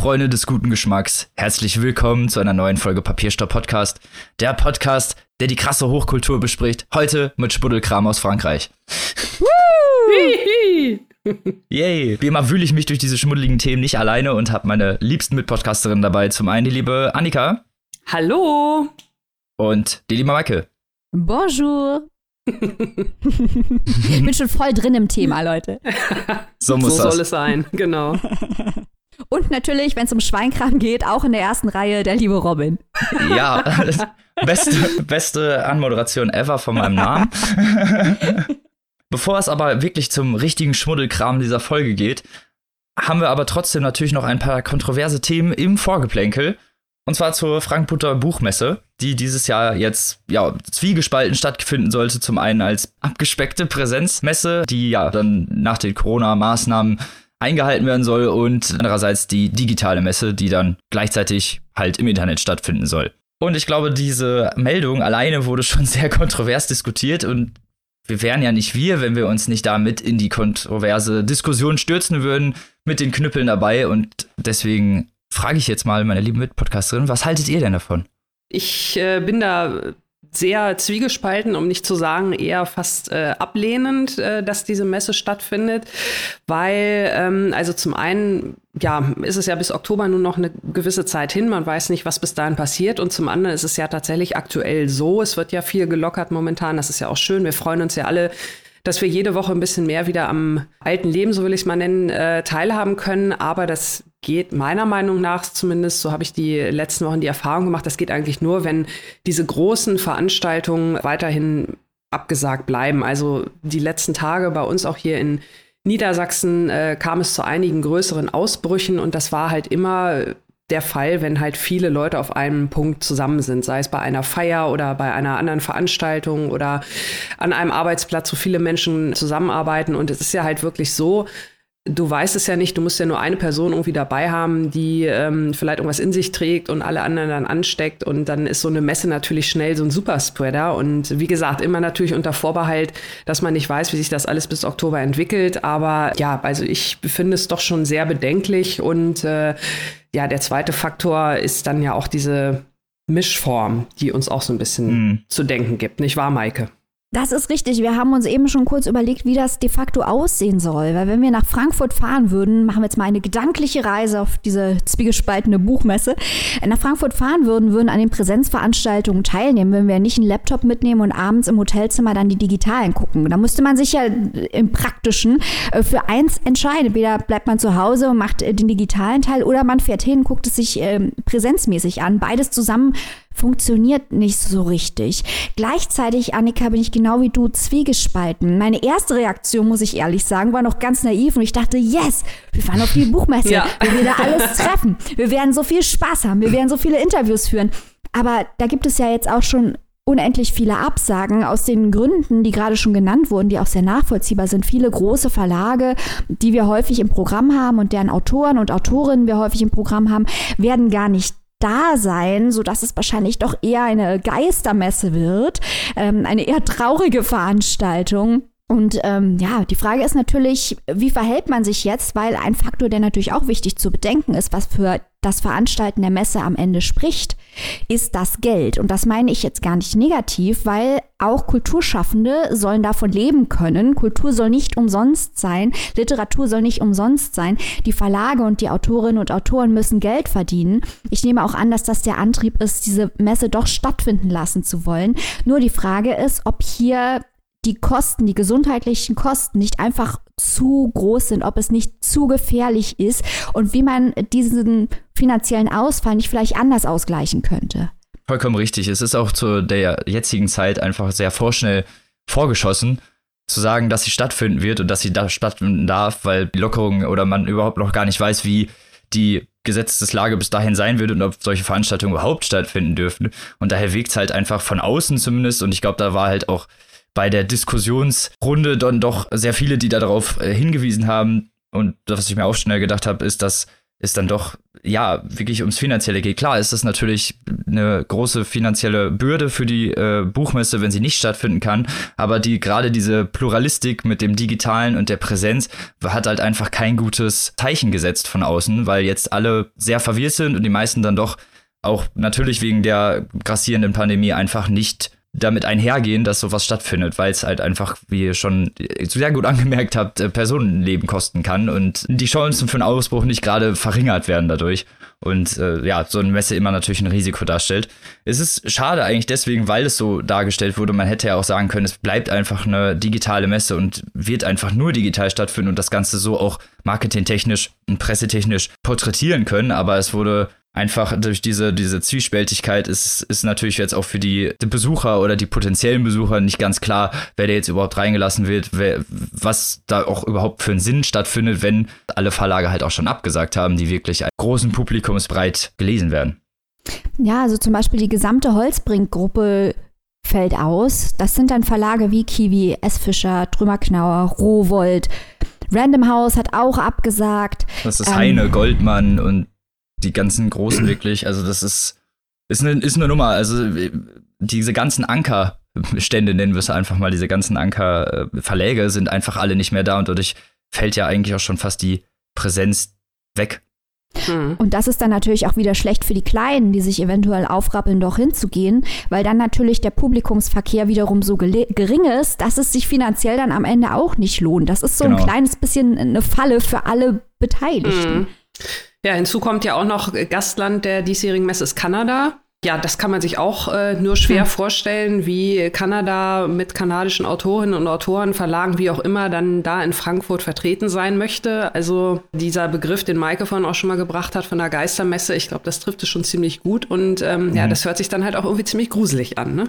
Freunde des guten Geschmacks, herzlich willkommen zu einer neuen Folge Papierstopp Podcast. Der Podcast, der die krasse Hochkultur bespricht. Heute mit Spuddelkram aus Frankreich. Yay! Wie immer wühle ich mich durch diese schmuddeligen Themen nicht alleine und habe meine liebsten Mitpodcasterinnen dabei. Zum einen die liebe Annika. Hallo! Und die liebe Maike. Bonjour! ich bin schon voll drin im Thema, Leute. So muss so das. soll es sein, genau. Und natürlich, wenn es um Schweinkram geht, auch in der ersten Reihe der liebe Robin. Ja, beste, beste Anmoderation ever von meinem Namen. Bevor es aber wirklich zum richtigen Schmuddelkram dieser Folge geht, haben wir aber trotzdem natürlich noch ein paar kontroverse Themen im Vorgeplänkel. Und zwar zur Frankfurter Buchmesse, die dieses Jahr jetzt ja zwiegespalten stattfinden sollte. Zum einen als abgespeckte Präsenzmesse, die ja dann nach den Corona-Maßnahmen eingehalten werden soll und andererseits die digitale Messe, die dann gleichzeitig halt im Internet stattfinden soll. Und ich glaube, diese Meldung alleine wurde schon sehr kontrovers diskutiert und wir wären ja nicht wir, wenn wir uns nicht damit in die kontroverse Diskussion stürzen würden, mit den Knüppeln dabei. Und deswegen frage ich jetzt mal meine lieben Mitpodcasterin, was haltet ihr denn davon? Ich äh, bin da sehr zwiegespalten, um nicht zu sagen eher fast äh, ablehnend, äh, dass diese Messe stattfindet, weil ähm, also zum einen ja ist es ja bis Oktober nur noch eine gewisse Zeit hin, man weiß nicht, was bis dahin passiert. Und zum anderen ist es ja tatsächlich aktuell so, es wird ja viel gelockert momentan, das ist ja auch schön, wir freuen uns ja alle dass wir jede Woche ein bisschen mehr wieder am alten Leben, so will ich es mal nennen, äh, teilhaben können. Aber das geht meiner Meinung nach zumindest, so habe ich die letzten Wochen die Erfahrung gemacht, das geht eigentlich nur, wenn diese großen Veranstaltungen weiterhin abgesagt bleiben. Also die letzten Tage bei uns auch hier in Niedersachsen äh, kam es zu einigen größeren Ausbrüchen und das war halt immer der Fall, wenn halt viele Leute auf einem Punkt zusammen sind, sei es bei einer Feier oder bei einer anderen Veranstaltung oder an einem Arbeitsplatz, wo viele Menschen zusammenarbeiten. Und es ist ja halt wirklich so, du weißt es ja nicht, du musst ja nur eine Person irgendwie dabei haben, die ähm, vielleicht irgendwas in sich trägt und alle anderen dann ansteckt und dann ist so eine Messe natürlich schnell so ein Superspreader und wie gesagt, immer natürlich unter Vorbehalt, dass man nicht weiß, wie sich das alles bis Oktober entwickelt, aber ja, also ich finde es doch schon sehr bedenklich und äh, ja, der zweite Faktor ist dann ja auch diese Mischform, die uns auch so ein bisschen Mhm. zu denken gibt, nicht wahr, Maike? Das ist richtig. Wir haben uns eben schon kurz überlegt, wie das de facto aussehen soll. Weil wenn wir nach Frankfurt fahren würden, machen wir jetzt mal eine gedankliche Reise auf diese zwiegespaltene Buchmesse. Nach Frankfurt fahren würden, würden an den Präsenzveranstaltungen teilnehmen, wenn wir nicht einen Laptop mitnehmen und abends im Hotelzimmer dann die digitalen gucken. Da müsste man sich ja im Praktischen äh, für eins entscheiden. Entweder bleibt man zu Hause und macht äh, den digitalen Teil oder man fährt hin, guckt es sich ähm, präsenzmäßig an. Beides zusammen funktioniert nicht so richtig. Gleichzeitig, Annika, bin ich genau wie du zwiegespalten. Meine erste Reaktion, muss ich ehrlich sagen, war noch ganz naiv und ich dachte, yes, wir fahren auf die Buchmesse, Ja. wir werden da alles treffen, wir werden so viel Spaß haben, wir werden so viele Interviews führen. Aber da gibt es ja jetzt auch schon unendlich viele Absagen aus den Gründen, die gerade schon genannt wurden, die auch sehr nachvollziehbar sind. Viele große Verlage, die wir häufig im Programm haben und deren Autoren und Autorinnen wir häufig im Programm haben, werden gar nicht da sein, so dass es wahrscheinlich doch eher eine Geistermesse wird, ähm, eine eher traurige Veranstaltung. Und ähm, ja, die Frage ist natürlich, wie verhält man sich jetzt? Weil ein Faktor, der natürlich auch wichtig zu bedenken ist, was für das Veranstalten der Messe am Ende spricht, ist das Geld. Und das meine ich jetzt gar nicht negativ, weil auch Kulturschaffende sollen davon leben können. Kultur soll nicht umsonst sein, Literatur soll nicht umsonst sein. Die Verlage und die Autorinnen und Autoren müssen Geld verdienen. Ich nehme auch an, dass das der Antrieb ist, diese Messe doch stattfinden lassen zu wollen. Nur die Frage ist, ob hier die Kosten, die gesundheitlichen Kosten nicht einfach zu groß sind, ob es nicht zu gefährlich ist und wie man diesen finanziellen Ausfall nicht vielleicht anders ausgleichen könnte. Vollkommen richtig. Es ist auch zu der jetzigen Zeit einfach sehr vorschnell vorgeschossen, zu sagen, dass sie stattfinden wird und dass sie da stattfinden darf, weil die Lockerung oder man überhaupt noch gar nicht weiß, wie die Gesetzeslage bis dahin sein wird und ob solche Veranstaltungen überhaupt stattfinden dürfen. Und daher wirkt es halt einfach von außen zumindest. Und ich glaube, da war halt auch bei der Diskussionsrunde dann doch sehr viele, die darauf äh, hingewiesen haben. Und was ich mir auch schnell gedacht habe, ist, dass es dann doch ja wirklich ums Finanzielle geht. Klar ist das natürlich eine große finanzielle Bürde für die äh, Buchmesse, wenn sie nicht stattfinden kann. Aber die gerade diese Pluralistik mit dem Digitalen und der Präsenz hat halt einfach kein gutes Zeichen gesetzt von außen, weil jetzt alle sehr verwirrt sind und die meisten dann doch auch natürlich wegen der grassierenden Pandemie einfach nicht damit einhergehen, dass sowas stattfindet, weil es halt einfach, wie ihr schon sehr gut angemerkt habt, äh, Personenleben kosten kann und die Chancen für einen Ausbruch nicht gerade verringert werden dadurch. Und äh, ja, so eine Messe immer natürlich ein Risiko darstellt. Es ist schade eigentlich deswegen, weil es so dargestellt wurde. Man hätte ja auch sagen können, es bleibt einfach eine digitale Messe und wird einfach nur digital stattfinden und das Ganze so auch marketingtechnisch und pressetechnisch porträtieren können. Aber es wurde einfach durch diese, diese Zwiespältigkeit ist, ist natürlich jetzt auch für die, die, Besucher oder die potenziellen Besucher nicht ganz klar, wer da jetzt überhaupt reingelassen wird, wer, was da auch überhaupt für einen Sinn stattfindet, wenn alle Verlage halt auch schon abgesagt haben, die wirklich großen Publikumsbreit gelesen werden. Ja, also zum Beispiel die gesamte Holzbrink-Gruppe fällt aus. Das sind dann Verlage wie Kiwi, S. Fischer, Trümmerknauer, Rowold. Random House hat auch abgesagt. Das ist ähm, Heine, Goldmann und die ganzen großen wirklich, also das ist, ist eine, ist eine Nummer. Also diese ganzen Ankerstände nennen wir es einfach mal, diese ganzen Ankerverläge sind einfach alle nicht mehr da und dadurch fällt ja eigentlich auch schon fast die Präsenz weg. Hm. Und das ist dann natürlich auch wieder schlecht für die Kleinen, die sich eventuell aufrappeln, doch hinzugehen, weil dann natürlich der Publikumsverkehr wiederum so gering ist, dass es sich finanziell dann am Ende auch nicht lohnt. Das ist so genau. ein kleines bisschen eine Falle für alle Beteiligten. Hm. Ja, hinzu kommt ja auch noch Gastland der diesjährigen Messe ist Kanada. Ja, das kann man sich auch äh, nur schwer hm. vorstellen, wie Kanada mit kanadischen Autorinnen und Autoren, Verlagen, wie auch immer, dann da in Frankfurt vertreten sein möchte. Also dieser Begriff, den Maike vorhin auch schon mal gebracht hat von der Geistermesse, ich glaube, das trifft es schon ziemlich gut. Und ähm, mhm. ja, das hört sich dann halt auch irgendwie ziemlich gruselig an, ne?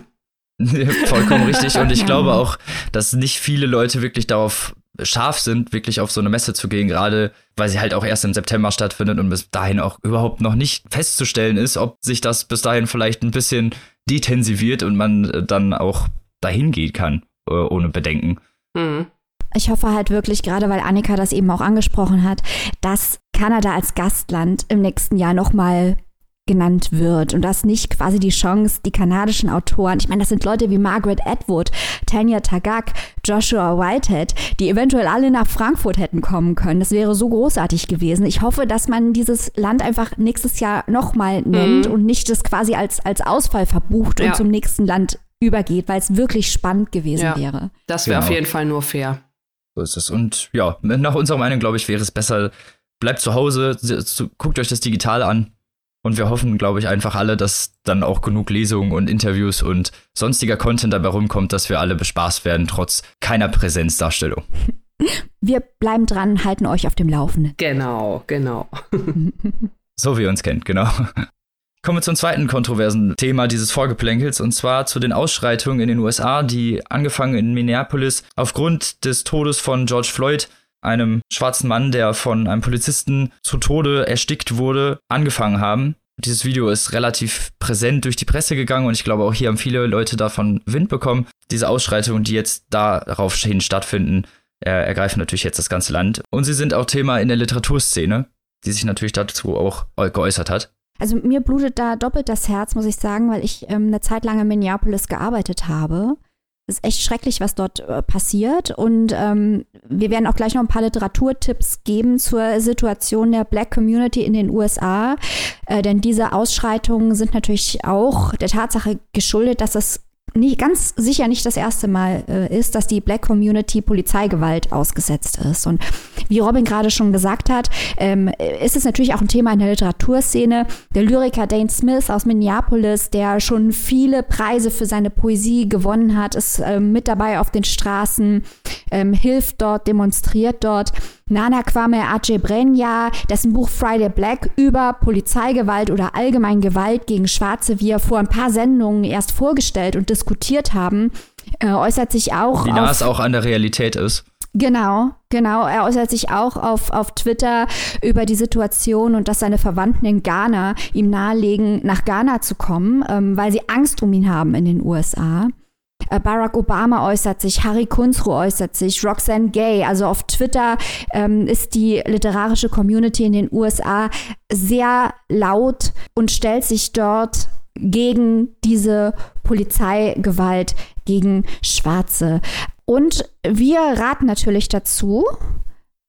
Vollkommen richtig. Und ich glaube auch, dass nicht viele Leute wirklich darauf scharf sind, wirklich auf so eine Messe zu gehen, gerade weil sie halt auch erst im September stattfindet und bis dahin auch überhaupt noch nicht festzustellen ist, ob sich das bis dahin vielleicht ein bisschen detensiviert und man äh, dann auch dahin gehen kann, äh, ohne Bedenken. Mhm. Ich hoffe halt wirklich, gerade weil Annika das eben auch angesprochen hat, dass Kanada als Gastland im nächsten Jahr nochmal genannt wird und das nicht quasi die Chance, die kanadischen Autoren, ich meine, das sind Leute wie Margaret Atwood, Tanya Tagak, Joshua Whitehead, die eventuell alle nach Frankfurt hätten kommen können. Das wäre so großartig gewesen. Ich hoffe, dass man dieses Land einfach nächstes Jahr nochmal nennt mhm. und nicht das quasi als, als Ausfall verbucht ja. und zum nächsten Land übergeht, weil es wirklich spannend gewesen ja. wäre. Das wäre genau. auf jeden Fall nur fair. So ist es. Und ja, nach unserer Meinung, glaube ich, wäre es besser, bleibt zu Hause, guckt euch das digital an und wir hoffen, glaube ich, einfach alle, dass dann auch genug Lesungen und Interviews und sonstiger Content dabei rumkommt, dass wir alle bespaßt werden, trotz keiner Präsenzdarstellung. Wir bleiben dran, halten euch auf dem Laufenden. Genau, genau. so wie ihr uns kennt, genau. Kommen wir zum zweiten kontroversen Thema dieses Vorgeplänkels und zwar zu den Ausschreitungen in den USA, die angefangen in Minneapolis aufgrund des Todes von George Floyd einem schwarzen Mann, der von einem Polizisten zu Tode erstickt wurde, angefangen haben. Dieses Video ist relativ präsent durch die Presse gegangen und ich glaube auch hier haben viele Leute davon Wind bekommen. Diese Ausschreitungen, die jetzt daraufhin stattfinden, ergreifen natürlich jetzt das ganze Land. Und sie sind auch Thema in der Literaturszene, die sich natürlich dazu auch geäußert hat. Also mir blutet da doppelt das Herz, muss ich sagen, weil ich ähm, eine Zeit lang in Minneapolis gearbeitet habe ist echt schrecklich, was dort äh, passiert. Und ähm, wir werden auch gleich noch ein paar Literaturtipps geben zur Situation der Black Community in den USA. Äh, denn diese Ausschreitungen sind natürlich auch der Tatsache geschuldet, dass es nicht, ganz sicher nicht das erste Mal äh, ist, dass die Black Community Polizeigewalt ausgesetzt ist. Und wie Robin gerade schon gesagt hat, ähm, ist es natürlich auch ein Thema in der Literaturszene. Der Lyriker Dane Smith aus Minneapolis, der schon viele Preise für seine Poesie gewonnen hat, ist äh, mit dabei auf den Straßen, ähm, hilft dort, demonstriert dort. Nana Kwame Adjebrenja, dessen Buch Friday Black über Polizeigewalt oder allgemein Gewalt gegen Schwarze wir vor ein paar Sendungen erst vorgestellt und diskutiert haben, äh, äußert sich auch. Wie nah es auch an der Realität ist. Genau, genau. Er äußert sich auch auf, auf Twitter über die Situation und dass seine Verwandten in Ghana ihm nahelegen, nach Ghana zu kommen, ähm, weil sie Angst um ihn haben in den USA. Äh, Barack Obama äußert sich, Harry Kunzru äußert sich, Roxanne Gay. Also auf Twitter ähm, ist die literarische Community in den USA sehr laut und stellt sich dort gegen diese Polizeigewalt gegen Schwarze. Und wir raten natürlich dazu,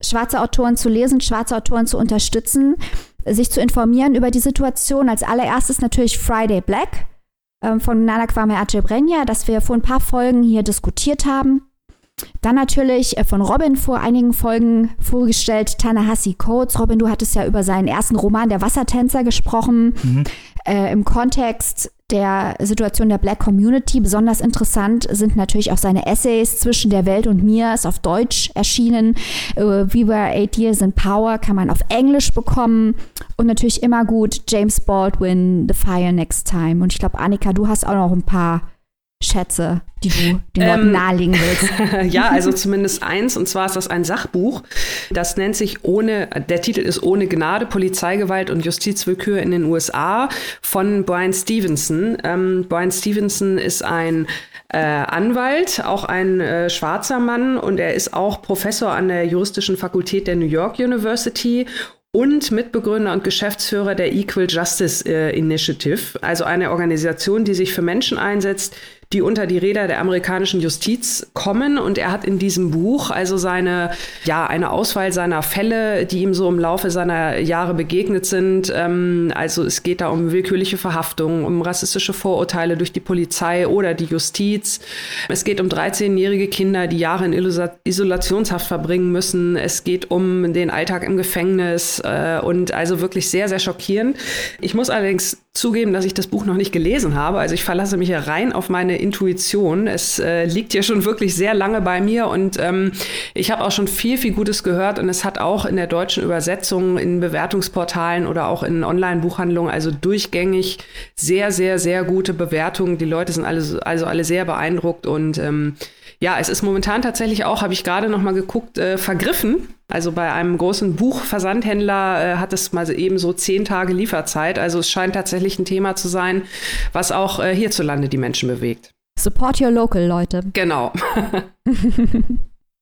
schwarze Autoren zu lesen, schwarze Autoren zu unterstützen, sich zu informieren über die Situation. Als allererstes natürlich Friday Black ähm, von Nana Kwame Adjebrenja, das wir vor ein paar Folgen hier diskutiert haben. Dann natürlich äh, von Robin vor einigen Folgen vorgestellt, Tanahasi Coates. Robin, du hattest ja über seinen ersten Roman Der Wassertänzer gesprochen. Mhm. Äh, Im Kontext der Situation der Black Community. Besonders interessant sind natürlich auch seine Essays zwischen der Welt und mir, ist auf Deutsch erschienen. Uh, We Were Eight Years in Power kann man auf Englisch bekommen. Und natürlich immer gut James Baldwin, The Fire Next Time. Und ich glaube, Annika, du hast auch noch ein paar Schätze, die du den Leuten ähm, nahelegen willst. ja, also zumindest eins, und zwar ist das ein Sachbuch. Das nennt sich ohne, der Titel ist Ohne Gnade, Polizeigewalt und Justizwillkür in den USA von Brian Stevenson. Ähm, Brian Stevenson ist ein äh, Anwalt, auch ein äh, schwarzer Mann und er ist auch Professor an der juristischen Fakultät der New York University und Mitbegründer und Geschäftsführer der Equal Justice äh, Initiative, also eine Organisation, die sich für Menschen einsetzt, die unter die Räder der amerikanischen Justiz kommen. Und er hat in diesem Buch also seine, ja, eine Auswahl seiner Fälle, die ihm so im Laufe seiner Jahre begegnet sind. Ähm, also es geht da um willkürliche Verhaftungen, um rassistische Vorurteile durch die Polizei oder die Justiz. Es geht um 13-jährige Kinder, die Jahre in Isolationshaft verbringen müssen. Es geht um den Alltag im Gefängnis äh, und also wirklich sehr, sehr schockierend. Ich muss allerdings zugeben, dass ich das Buch noch nicht gelesen habe. Also ich verlasse mich ja rein auf meine Intuition. Es äh, liegt ja schon wirklich sehr lange bei mir und ähm, ich habe auch schon viel, viel Gutes gehört und es hat auch in der deutschen Übersetzung in Bewertungsportalen oder auch in Online-Buchhandlungen also durchgängig sehr, sehr, sehr gute Bewertungen. Die Leute sind alle, also alle sehr beeindruckt und ähm, ja, es ist momentan tatsächlich auch, habe ich gerade noch mal geguckt, äh, vergriffen. Also bei einem großen Buchversandhändler äh, hat es mal eben so zehn Tage Lieferzeit. Also es scheint tatsächlich ein Thema zu sein, was auch äh, hierzulande die Menschen bewegt. Support your local, Leute. Genau.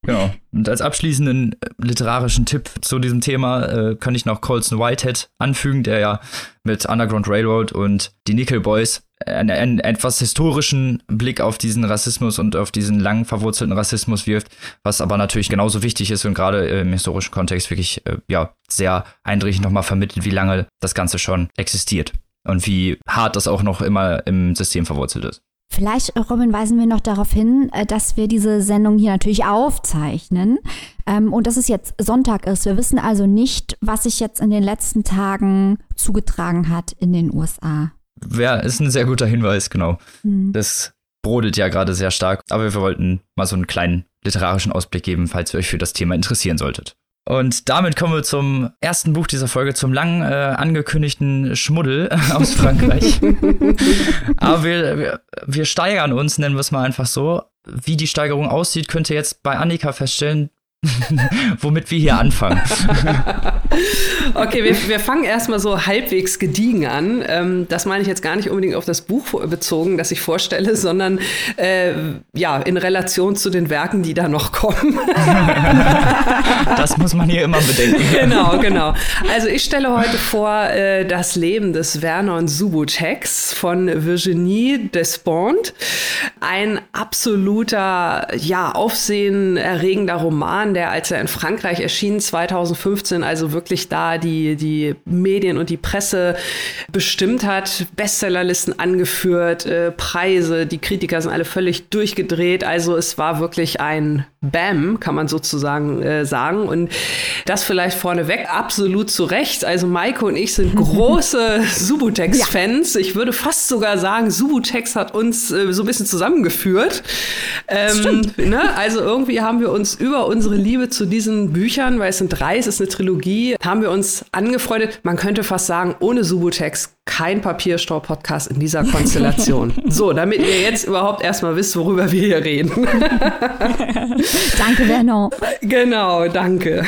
Genau. Und als abschließenden äh, literarischen Tipp zu diesem Thema äh, kann ich noch Colson Whitehead anfügen, der ja mit Underground Railroad und die Nickel Boys einen, einen etwas historischen Blick auf diesen Rassismus und auf diesen lang verwurzelten Rassismus wirft, was aber natürlich genauso wichtig ist und gerade im historischen Kontext wirklich äh, ja sehr eindringlich nochmal vermittelt, wie lange das Ganze schon existiert und wie hart das auch noch immer im System verwurzelt ist. Vielleicht, Robin, weisen wir noch darauf hin, äh, dass wir diese Sendung hier natürlich aufzeichnen ähm, und dass es jetzt Sonntag ist. Wir wissen also nicht, was sich jetzt in den letzten Tagen zugetragen hat in den USA. Ja, ist ein sehr guter Hinweis, genau. Mhm. Das brodelt ja gerade sehr stark, aber wir wollten mal so einen kleinen literarischen Ausblick geben, falls ihr euch für das Thema interessieren solltet. Und damit kommen wir zum ersten Buch dieser Folge, zum lang äh, angekündigten Schmuddel aus Frankreich. Aber wir, wir, wir steigern uns, nennen wir es mal einfach so. Wie die Steigerung aussieht, könnt ihr jetzt bei Annika feststellen. womit wir hier anfangen. Okay, wir, wir fangen erstmal so halbwegs gediegen an. Ähm, das meine ich jetzt gar nicht unbedingt auf das Buch bezogen, das ich vorstelle, sondern äh, ja, in Relation zu den Werken, die da noch kommen. das muss man hier immer bedenken. Genau, genau. Also ich stelle heute vor äh, das Leben des Vernon Subutex von Virginie Despont. Ein absoluter, ja, aufsehenerregender Roman, der, als er in Frankreich erschien, 2015, also wirklich da die, die Medien und die Presse bestimmt hat, Bestsellerlisten angeführt, äh, Preise, die Kritiker sind alle völlig durchgedreht. Also es war wirklich ein Bam, kann man sozusagen äh, sagen. Und das vielleicht vorneweg absolut zu Recht. Also Maike und ich sind große Subutex-Fans. Ja. Ich würde fast sogar sagen, Subutex hat uns äh, so ein bisschen zusammengeführt. Ähm, ne? Also irgendwie haben wir uns über unsere Liebe zu diesen Büchern, weil es sind drei, es ist eine Trilogie, haben wir uns angefreundet. Man könnte fast sagen, ohne Subutex kein Papierstau-Podcast in dieser Konstellation. so, damit ihr jetzt überhaupt erstmal wisst, worüber wir hier reden. danke, Vernon. Genau, danke.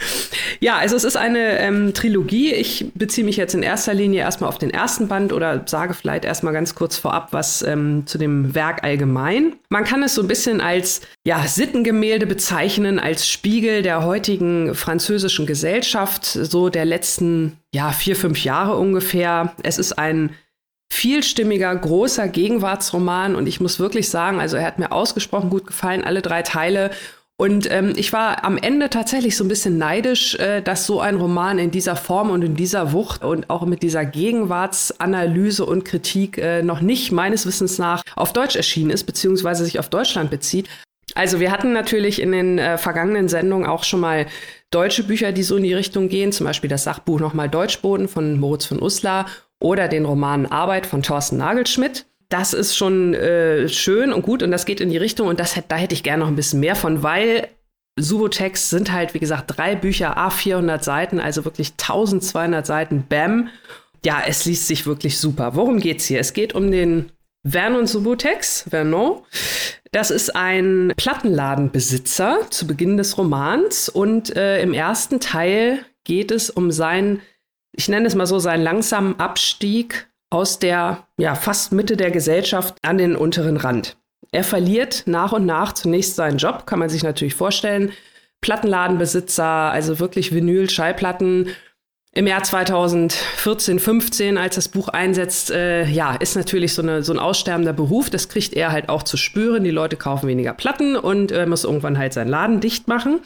ja, also es ist eine ähm, Trilogie. Ich beziehe mich jetzt in erster Linie erstmal auf den ersten Band oder sage vielleicht erstmal ganz kurz vorab was ähm, zu dem Werk allgemein. Man kann es so ein bisschen als ja, Sittengemälde bezeichnen, als Spiegel der heutigen französischen Gesellschaft, so der letzten ja, vier, fünf Jahre ungefähr. Es ist ein vielstimmiger, großer Gegenwartsroman und ich muss wirklich sagen, also er hat mir ausgesprochen gut gefallen, alle drei Teile. Und ähm, ich war am Ende tatsächlich so ein bisschen neidisch, äh, dass so ein Roman in dieser Form und in dieser Wucht und auch mit dieser Gegenwartsanalyse und Kritik äh, noch nicht meines Wissens nach auf Deutsch erschienen ist, beziehungsweise sich auf Deutschland bezieht. Also wir hatten natürlich in den äh, vergangenen Sendungen auch schon mal deutsche Bücher, die so in die Richtung gehen, zum Beispiel das Sachbuch nochmal Deutschboden von Moritz von Uslar oder den Roman Arbeit von Thorsten Nagelschmidt. Das ist schon äh, schön und gut und das geht in die Richtung und das, da hätte ich gerne noch ein bisschen mehr von, weil Subotex sind halt, wie gesagt, drei Bücher, A400 Seiten, also wirklich 1200 Seiten, bam. Ja, es liest sich wirklich super. Worum geht's hier? Es geht um den Vernon Subotex, Vernon. Das ist ein Plattenladenbesitzer zu Beginn des Romans und äh, im ersten Teil geht es um seinen, ich nenne es mal so, seinen langsamen Abstieg aus der ja, fast Mitte der Gesellschaft an den unteren Rand. Er verliert nach und nach zunächst seinen Job, kann man sich natürlich vorstellen. Plattenladenbesitzer, also wirklich Vinyl, Schallplatten, im Jahr 2014, 15, als das Buch einsetzt, äh, ja, ist natürlich so, eine, so ein aussterbender Beruf. Das kriegt er halt auch zu spüren. Die Leute kaufen weniger Platten und äh, muss irgendwann halt seinen Laden dicht machen.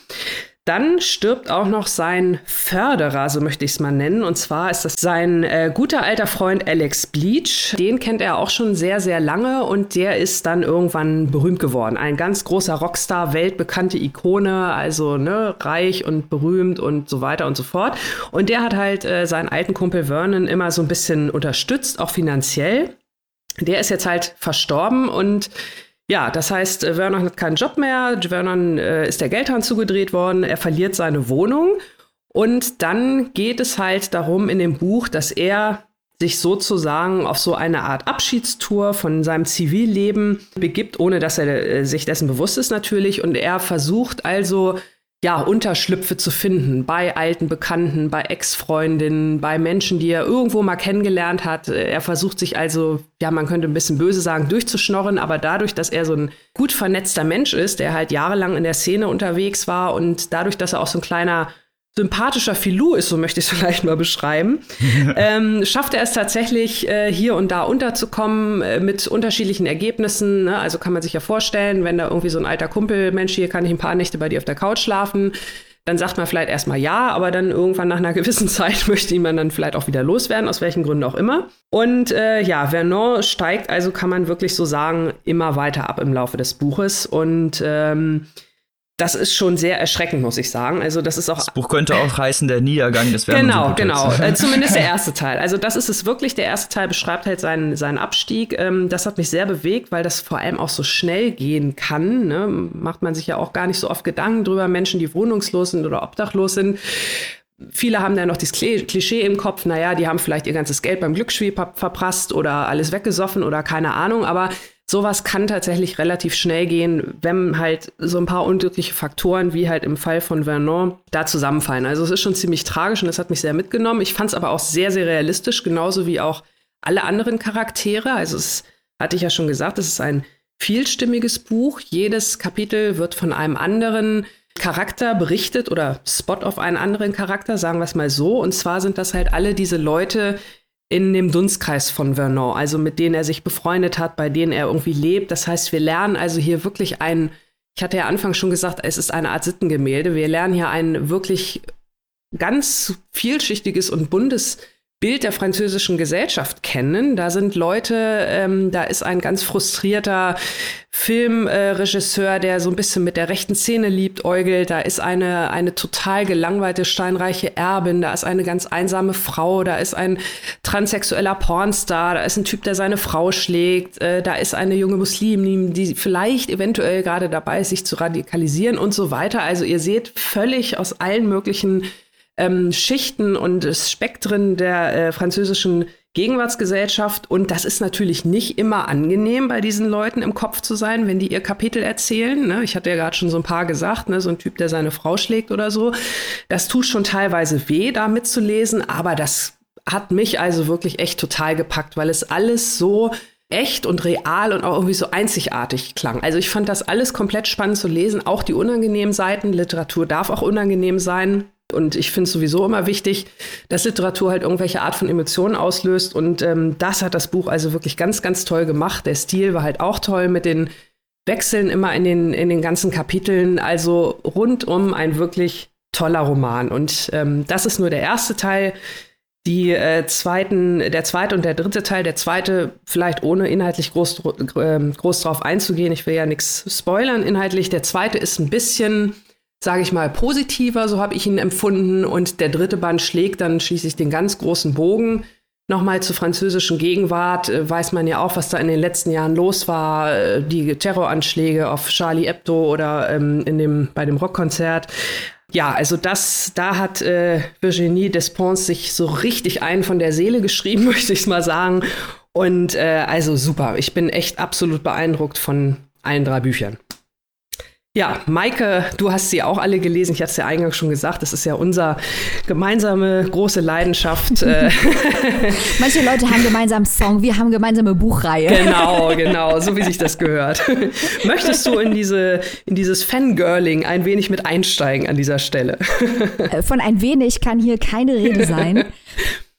Dann stirbt auch noch sein Förderer, so möchte ich es mal nennen. Und zwar ist das sein äh, guter alter Freund Alex Bleach. Den kennt er auch schon sehr, sehr lange und der ist dann irgendwann berühmt geworden. Ein ganz großer Rockstar, weltbekannte Ikone, also ne, reich und berühmt und so weiter und so fort. Und der hat halt äh, seinen alten Kumpel Vernon immer so ein bisschen unterstützt, auch finanziell. Der ist jetzt halt verstorben und ja, das heißt, äh, Vernon hat keinen Job mehr, Vernon äh, ist der Geldhahn zugedreht worden, er verliert seine Wohnung. Und dann geht es halt darum in dem Buch, dass er sich sozusagen auf so eine Art Abschiedstour von seinem Zivilleben begibt, ohne dass er äh, sich dessen bewusst ist natürlich. Und er versucht also ja, Unterschlüpfe zu finden bei alten Bekannten, bei Ex-Freundinnen, bei Menschen, die er irgendwo mal kennengelernt hat. Er versucht sich also, ja, man könnte ein bisschen böse sagen, durchzuschnorren, aber dadurch, dass er so ein gut vernetzter Mensch ist, der halt jahrelang in der Szene unterwegs war und dadurch, dass er auch so ein kleiner sympathischer Filou ist, so möchte ich es vielleicht mal beschreiben, ähm, schafft er es tatsächlich, äh, hier und da unterzukommen äh, mit unterschiedlichen Ergebnissen. Ne? Also kann man sich ja vorstellen, wenn da irgendwie so ein alter Kumpel, Mensch, hier kann ich ein paar Nächte bei dir auf der Couch schlafen, dann sagt man vielleicht erstmal ja, aber dann irgendwann nach einer gewissen Zeit möchte ihn man dann vielleicht auch wieder loswerden, aus welchen Gründen auch immer. Und äh, ja, Vernon steigt also, kann man wirklich so sagen, immer weiter ab im Laufe des Buches und ähm, das ist schon sehr erschreckend, muss ich sagen. Also das ist auch. Das Buch könnte auch heißen der Niedergang des Genau, genau. Äh, zumindest der erste Teil. Also das ist es wirklich. Der erste Teil beschreibt halt seinen, seinen Abstieg. Ähm, das hat mich sehr bewegt, weil das vor allem auch so schnell gehen kann. Ne? Macht man sich ja auch gar nicht so oft Gedanken drüber. Menschen, die wohnungslos sind oder obdachlos sind. Viele haben da noch dieses Klischee im Kopf, naja, die haben vielleicht ihr ganzes Geld beim Glücksspiel verprasst oder alles weggesoffen oder keine Ahnung, aber sowas kann tatsächlich relativ schnell gehen, wenn halt so ein paar unglückliche Faktoren, wie halt im Fall von Vernon, da zusammenfallen. Also es ist schon ziemlich tragisch und das hat mich sehr mitgenommen. Ich fand es aber auch sehr, sehr realistisch, genauso wie auch alle anderen Charaktere. Also es hatte ich ja schon gesagt, es ist ein vielstimmiges Buch. Jedes Kapitel wird von einem anderen Charakter berichtet oder Spot auf einen anderen Charakter, sagen wir es mal so. Und zwar sind das halt alle diese Leute, in dem Dunstkreis von Vernon, also mit denen er sich befreundet hat, bei denen er irgendwie lebt. Das heißt, wir lernen also hier wirklich ein, ich hatte ja Anfangs schon gesagt, es ist eine Art Sittengemälde. Wir lernen hier ein wirklich ganz vielschichtiges und buntes Bild der französischen Gesellschaft kennen. Da sind Leute, ähm, da ist ein ganz frustrierter Filmregisseur, äh, der so ein bisschen mit der rechten Szene liebt, Eugel. Da ist eine, eine total gelangweilte steinreiche Erbin. Da ist eine ganz einsame Frau. Da ist ein transsexueller Pornstar. Da ist ein Typ, der seine Frau schlägt. Äh, da ist eine junge Muslimin, die vielleicht eventuell gerade dabei ist, sich zu radikalisieren und so weiter. Also ihr seht völlig aus allen möglichen ähm, Schichten und Spektren der äh, französischen Gegenwartsgesellschaft. Und das ist natürlich nicht immer angenehm, bei diesen Leuten im Kopf zu sein, wenn die ihr Kapitel erzählen. Ne? Ich hatte ja gerade schon so ein paar gesagt, ne? so ein Typ, der seine Frau schlägt oder so. Das tut schon teilweise weh, da mitzulesen, aber das hat mich also wirklich echt total gepackt, weil es alles so echt und real und auch irgendwie so einzigartig klang. Also ich fand das alles komplett spannend zu lesen, auch die unangenehmen Seiten. Literatur darf auch unangenehm sein. Und ich finde es sowieso immer wichtig, dass Literatur halt irgendwelche Art von Emotionen auslöst. Und ähm, das hat das Buch also wirklich ganz, ganz toll gemacht. Der Stil war halt auch toll mit den Wechseln immer in den, in den ganzen Kapiteln. Also rundum ein wirklich toller Roman. Und ähm, das ist nur der erste Teil. Die äh, zweiten, der zweite und der dritte Teil, der zweite, vielleicht ohne inhaltlich groß, äh, groß drauf einzugehen, ich will ja nichts spoilern inhaltlich. Der zweite ist ein bisschen, sage ich mal, positiver, so habe ich ihn empfunden. Und der dritte Band schlägt dann schließlich den ganz großen Bogen. Nochmal zur französischen Gegenwart äh, weiß man ja auch, was da in den letzten Jahren los war. Äh, die Terroranschläge auf Charlie Hebdo oder ähm, in dem, bei dem Rockkonzert ja, also das, da hat äh, Virginie Despons sich so richtig einen von der Seele geschrieben, möchte ich mal sagen. Und äh, also super, ich bin echt absolut beeindruckt von allen drei Büchern. Ja, Maike, du hast sie auch alle gelesen. Ich hatte es ja eingangs schon gesagt. Das ist ja unser gemeinsame große Leidenschaft. Äh. Manche Leute haben gemeinsam Song, wir haben gemeinsame Buchreihe. Genau, genau, so wie sich das gehört. Möchtest du in diese in dieses Fangirling ein wenig mit einsteigen an dieser Stelle? Äh, von ein wenig kann hier keine Rede sein.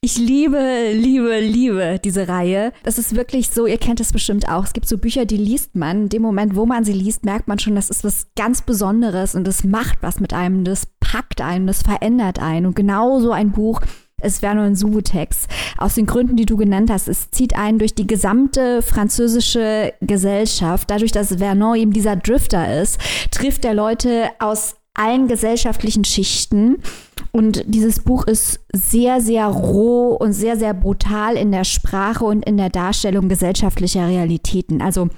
Ich liebe, liebe, liebe diese Reihe. Das ist wirklich so, ihr kennt es bestimmt auch. Es gibt so Bücher, die liest man. In dem Moment, wo man sie liest, merkt man schon, das ist was ganz Besonderes und das macht was mit einem, das packt einen, das verändert einen. Und genau so ein Buch ist Vernon Subutex. Aus den Gründen, die du genannt hast, es zieht einen durch die gesamte französische Gesellschaft. Dadurch, dass Vernon eben dieser Drifter ist, trifft er Leute aus allen gesellschaftlichen Schichten. Und dieses Buch ist sehr, sehr roh und sehr, sehr brutal in der Sprache und in der Darstellung gesellschaftlicher Realitäten. Also,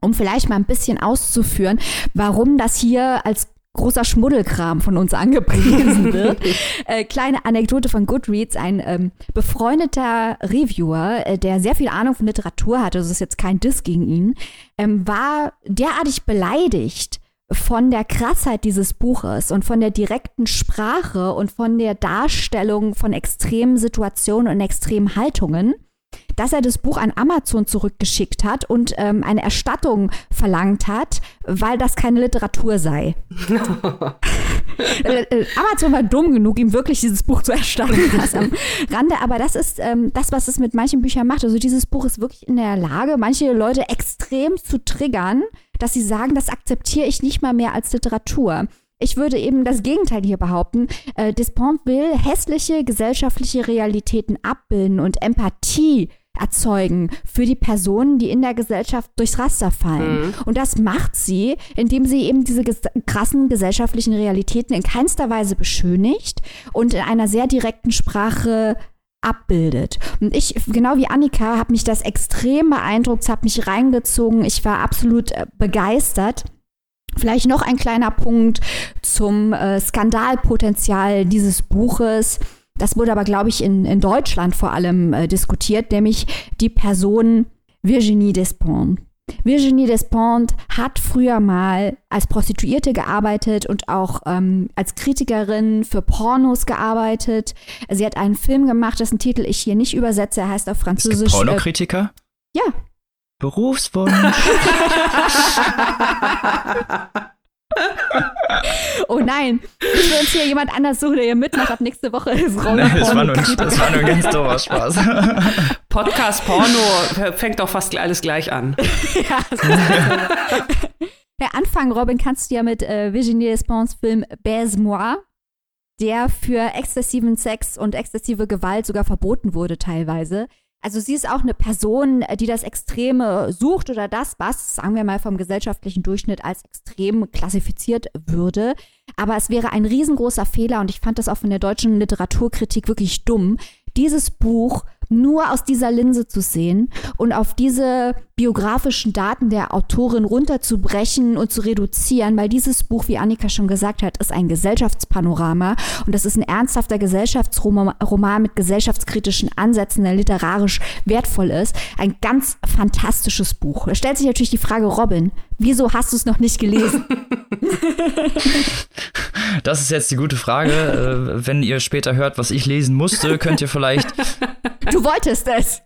um vielleicht mal ein bisschen auszuführen, warum das hier als großer Schmuddelkram von uns angepriesen wird. äh, kleine Anekdote von Goodreads, ein ähm, befreundeter Reviewer, äh, der sehr viel Ahnung von Literatur hatte, das ist jetzt kein Diss gegen ihn, ähm, war derartig beleidigt von der Krassheit dieses Buches und von der direkten Sprache und von der Darstellung von extremen Situationen und extremen Haltungen, dass er das Buch an Amazon zurückgeschickt hat und ähm, eine Erstattung verlangt hat, weil das keine Literatur sei. Äh, äh, Amazon war dumm genug, ihm wirklich dieses Buch zu erstatten. Das am Rande. Aber das ist ähm, das, was es mit manchen Büchern macht. Also dieses Buch ist wirklich in der Lage, manche Leute extrem zu triggern, dass sie sagen, das akzeptiere ich nicht mal mehr als Literatur. Ich würde eben das Gegenteil hier behaupten. Äh, Despont will hässliche gesellschaftliche Realitäten abbilden und Empathie erzeugen für die Personen, die in der Gesellschaft durchs Raster fallen. Mhm. Und das macht sie, indem sie eben diese ges krassen gesellschaftlichen Realitäten in keinster Weise beschönigt und in einer sehr direkten Sprache abbildet. Und ich, genau wie Annika, habe mich das extrem beeindruckt, habe mich reingezogen. Ich war absolut äh, begeistert. Vielleicht noch ein kleiner Punkt zum äh, Skandalpotenzial dieses Buches. Das wurde aber, glaube ich, in, in Deutschland vor allem äh, diskutiert, nämlich die Person Virginie Despont. Virginie Despont hat früher mal als Prostituierte gearbeitet und auch ähm, als Kritikerin für Pornos gearbeitet. Sie hat einen Film gemacht, dessen Titel ich hier nicht übersetze. Er heißt auf Französisch. Es gibt Pornokritiker? Äh, ja. Berufswunsch. oh nein, müssen wir uns hier jemand anders suchen, der hier mitmacht. Ab nächste Woche ist Roller nee, das, war nur, das war nur ein ganz doofer Spaß. Podcast Porno fängt doch fast alles gleich an. ja, Der Anfang, Robin, kannst du ja mit äh, Virginie Despons Film Baise-moi, der für exzessiven Sex und exzessive Gewalt sogar verboten wurde teilweise. Also sie ist auch eine Person, die das Extreme sucht oder das, was, sagen wir mal, vom gesellschaftlichen Durchschnitt als extrem klassifiziert würde. Aber es wäre ein riesengroßer Fehler und ich fand das auch von der deutschen Literaturkritik wirklich dumm, dieses Buch nur aus dieser Linse zu sehen und auf diese biografischen Daten der Autorin runterzubrechen und zu reduzieren, weil dieses Buch, wie Annika schon gesagt hat, ist ein Gesellschaftspanorama und das ist ein ernsthafter Gesellschaftsroman mit gesellschaftskritischen Ansätzen, der literarisch wertvoll ist. Ein ganz fantastisches Buch. Da stellt sich natürlich die Frage, Robin, wieso hast du es noch nicht gelesen? Das ist jetzt die gute Frage. Äh, wenn ihr später hört, was ich lesen musste, könnt ihr vielleicht. Du wolltest es.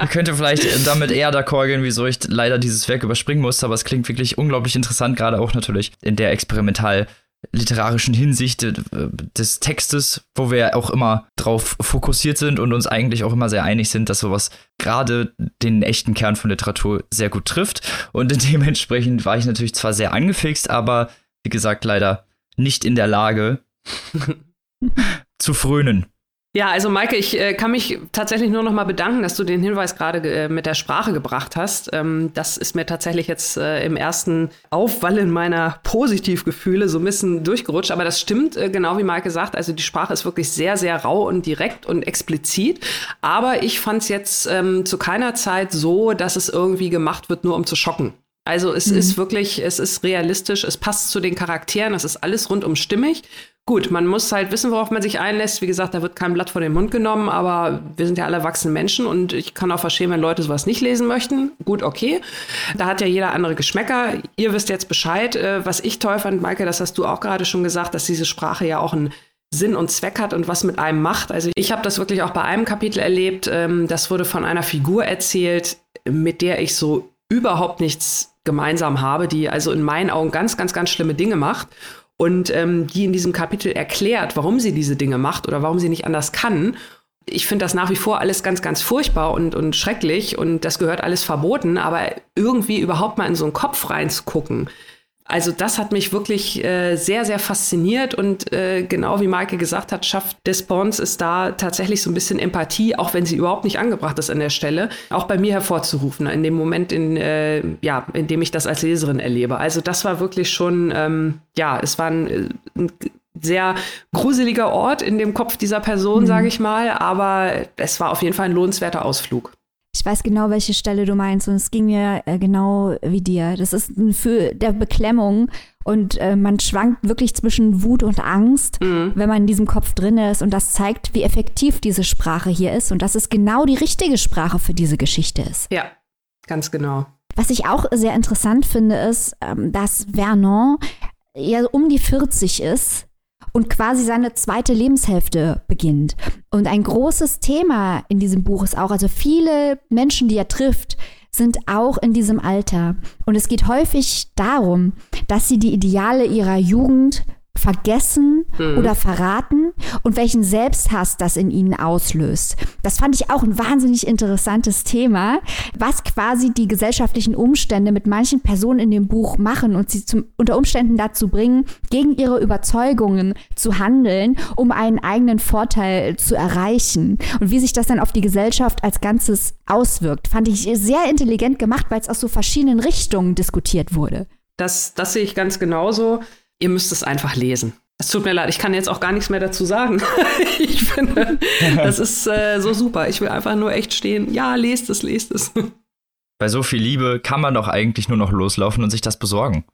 Ihr könnt ihr vielleicht damit eher d'accord gehen, wieso ich leider dieses Werk überspringen musste, aber es klingt wirklich unglaublich interessant, gerade auch natürlich in der experimental literarischen Hinsicht äh, des Textes, wo wir auch immer drauf fokussiert sind und uns eigentlich auch immer sehr einig sind, dass sowas gerade den echten Kern von Literatur sehr gut trifft. Und dementsprechend war ich natürlich zwar sehr angefixt, aber wie gesagt, leider nicht in der Lage zu frönen. Ja, also Maike, ich äh, kann mich tatsächlich nur noch mal bedanken, dass du den Hinweis gerade äh, mit der Sprache gebracht hast. Ähm, das ist mir tatsächlich jetzt äh, im ersten Aufwallen meiner Positivgefühle so ein bisschen durchgerutscht. Aber das stimmt, äh, genau wie Maike sagt. Also die Sprache ist wirklich sehr, sehr rau und direkt und explizit. Aber ich fand es jetzt ähm, zu keiner Zeit so, dass es irgendwie gemacht wird, nur um zu schocken. Also es mhm. ist wirklich, es ist realistisch, es passt zu den Charakteren, es ist alles rundum stimmig. Gut, man muss halt wissen, worauf man sich einlässt. Wie gesagt, da wird kein Blatt vor den Mund genommen, aber wir sind ja alle erwachsene Menschen und ich kann auch verstehen, wenn Leute sowas nicht lesen möchten. Gut, okay. Da hat ja jeder andere Geschmäcker. Ihr wisst jetzt Bescheid. Äh, was ich toll fand, Maike, das hast du auch gerade schon gesagt, dass diese Sprache ja auch einen Sinn und Zweck hat und was mit einem macht. Also ich habe das wirklich auch bei einem Kapitel erlebt. Ähm, das wurde von einer Figur erzählt, mit der ich so überhaupt nichts gemeinsam habe, die also in meinen Augen ganz, ganz, ganz schlimme Dinge macht und ähm, die in diesem Kapitel erklärt, warum sie diese Dinge macht oder warum sie nicht anders kann. Ich finde das nach wie vor alles ganz, ganz furchtbar und, und schrecklich und das gehört alles verboten, aber irgendwie überhaupt mal in so einen Kopf reinzugucken, also das hat mich wirklich äh, sehr, sehr fasziniert und äh, genau wie Maike gesagt hat, schafft Despons ist da tatsächlich so ein bisschen Empathie, auch wenn sie überhaupt nicht angebracht ist an der Stelle, auch bei mir hervorzurufen, in dem Moment, in, äh, ja, in dem ich das als Leserin erlebe. Also das war wirklich schon, ähm, ja, es war ein, ein sehr gruseliger Ort in dem Kopf dieser Person, mhm. sage ich mal, aber es war auf jeden Fall ein lohnenswerter Ausflug. Ich weiß genau, welche Stelle du meinst und es ging mir äh, genau wie dir. Das ist ein Gefühl der Beklemmung und äh, man schwankt wirklich zwischen Wut und Angst, mhm. wenn man in diesem Kopf drin ist und das zeigt, wie effektiv diese Sprache hier ist und dass es genau die richtige Sprache für diese Geschichte ist. Ja, ganz genau. Was ich auch sehr interessant finde, ist, ähm, dass Vernon ja um die 40 ist und quasi seine zweite Lebenshälfte beginnt. Und ein großes Thema in diesem Buch ist auch, also viele Menschen, die er trifft, sind auch in diesem Alter. Und es geht häufig darum, dass sie die Ideale ihrer Jugend vergessen mhm. oder verraten und welchen Selbsthass das in ihnen auslöst. Das fand ich auch ein wahnsinnig interessantes Thema, was quasi die gesellschaftlichen Umstände mit manchen Personen in dem Buch machen und sie zum, unter Umständen dazu bringen, gegen ihre Überzeugungen zu handeln, um einen eigenen Vorteil zu erreichen. Und wie sich das dann auf die Gesellschaft als Ganzes auswirkt, fand ich sehr intelligent gemacht, weil es aus so verschiedenen Richtungen diskutiert wurde. Das, das sehe ich ganz genauso ihr müsst es einfach lesen. Es tut mir leid, ich kann jetzt auch gar nichts mehr dazu sagen. ich finde, das ist äh, so super. Ich will einfach nur echt stehen. Ja, lest es, lest es. Bei so viel Liebe kann man doch eigentlich nur noch loslaufen und sich das besorgen.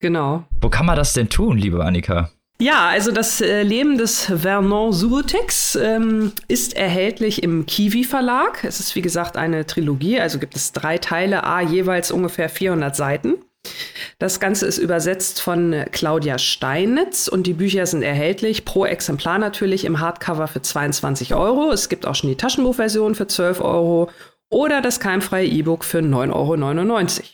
Genau. Wo kann man das denn tun, liebe Annika? Ja, also das äh, Leben des Vernon Subutex ähm, ist erhältlich im Kiwi Verlag. Es ist wie gesagt eine Trilogie, also gibt es drei Teile, a jeweils ungefähr 400 Seiten. Das Ganze ist übersetzt von Claudia Steinitz und die Bücher sind erhältlich pro Exemplar natürlich im Hardcover für 22 Euro. Es gibt auch schon die Taschenbuchversion für 12 Euro oder das keimfreie E-Book für 9,99 Euro.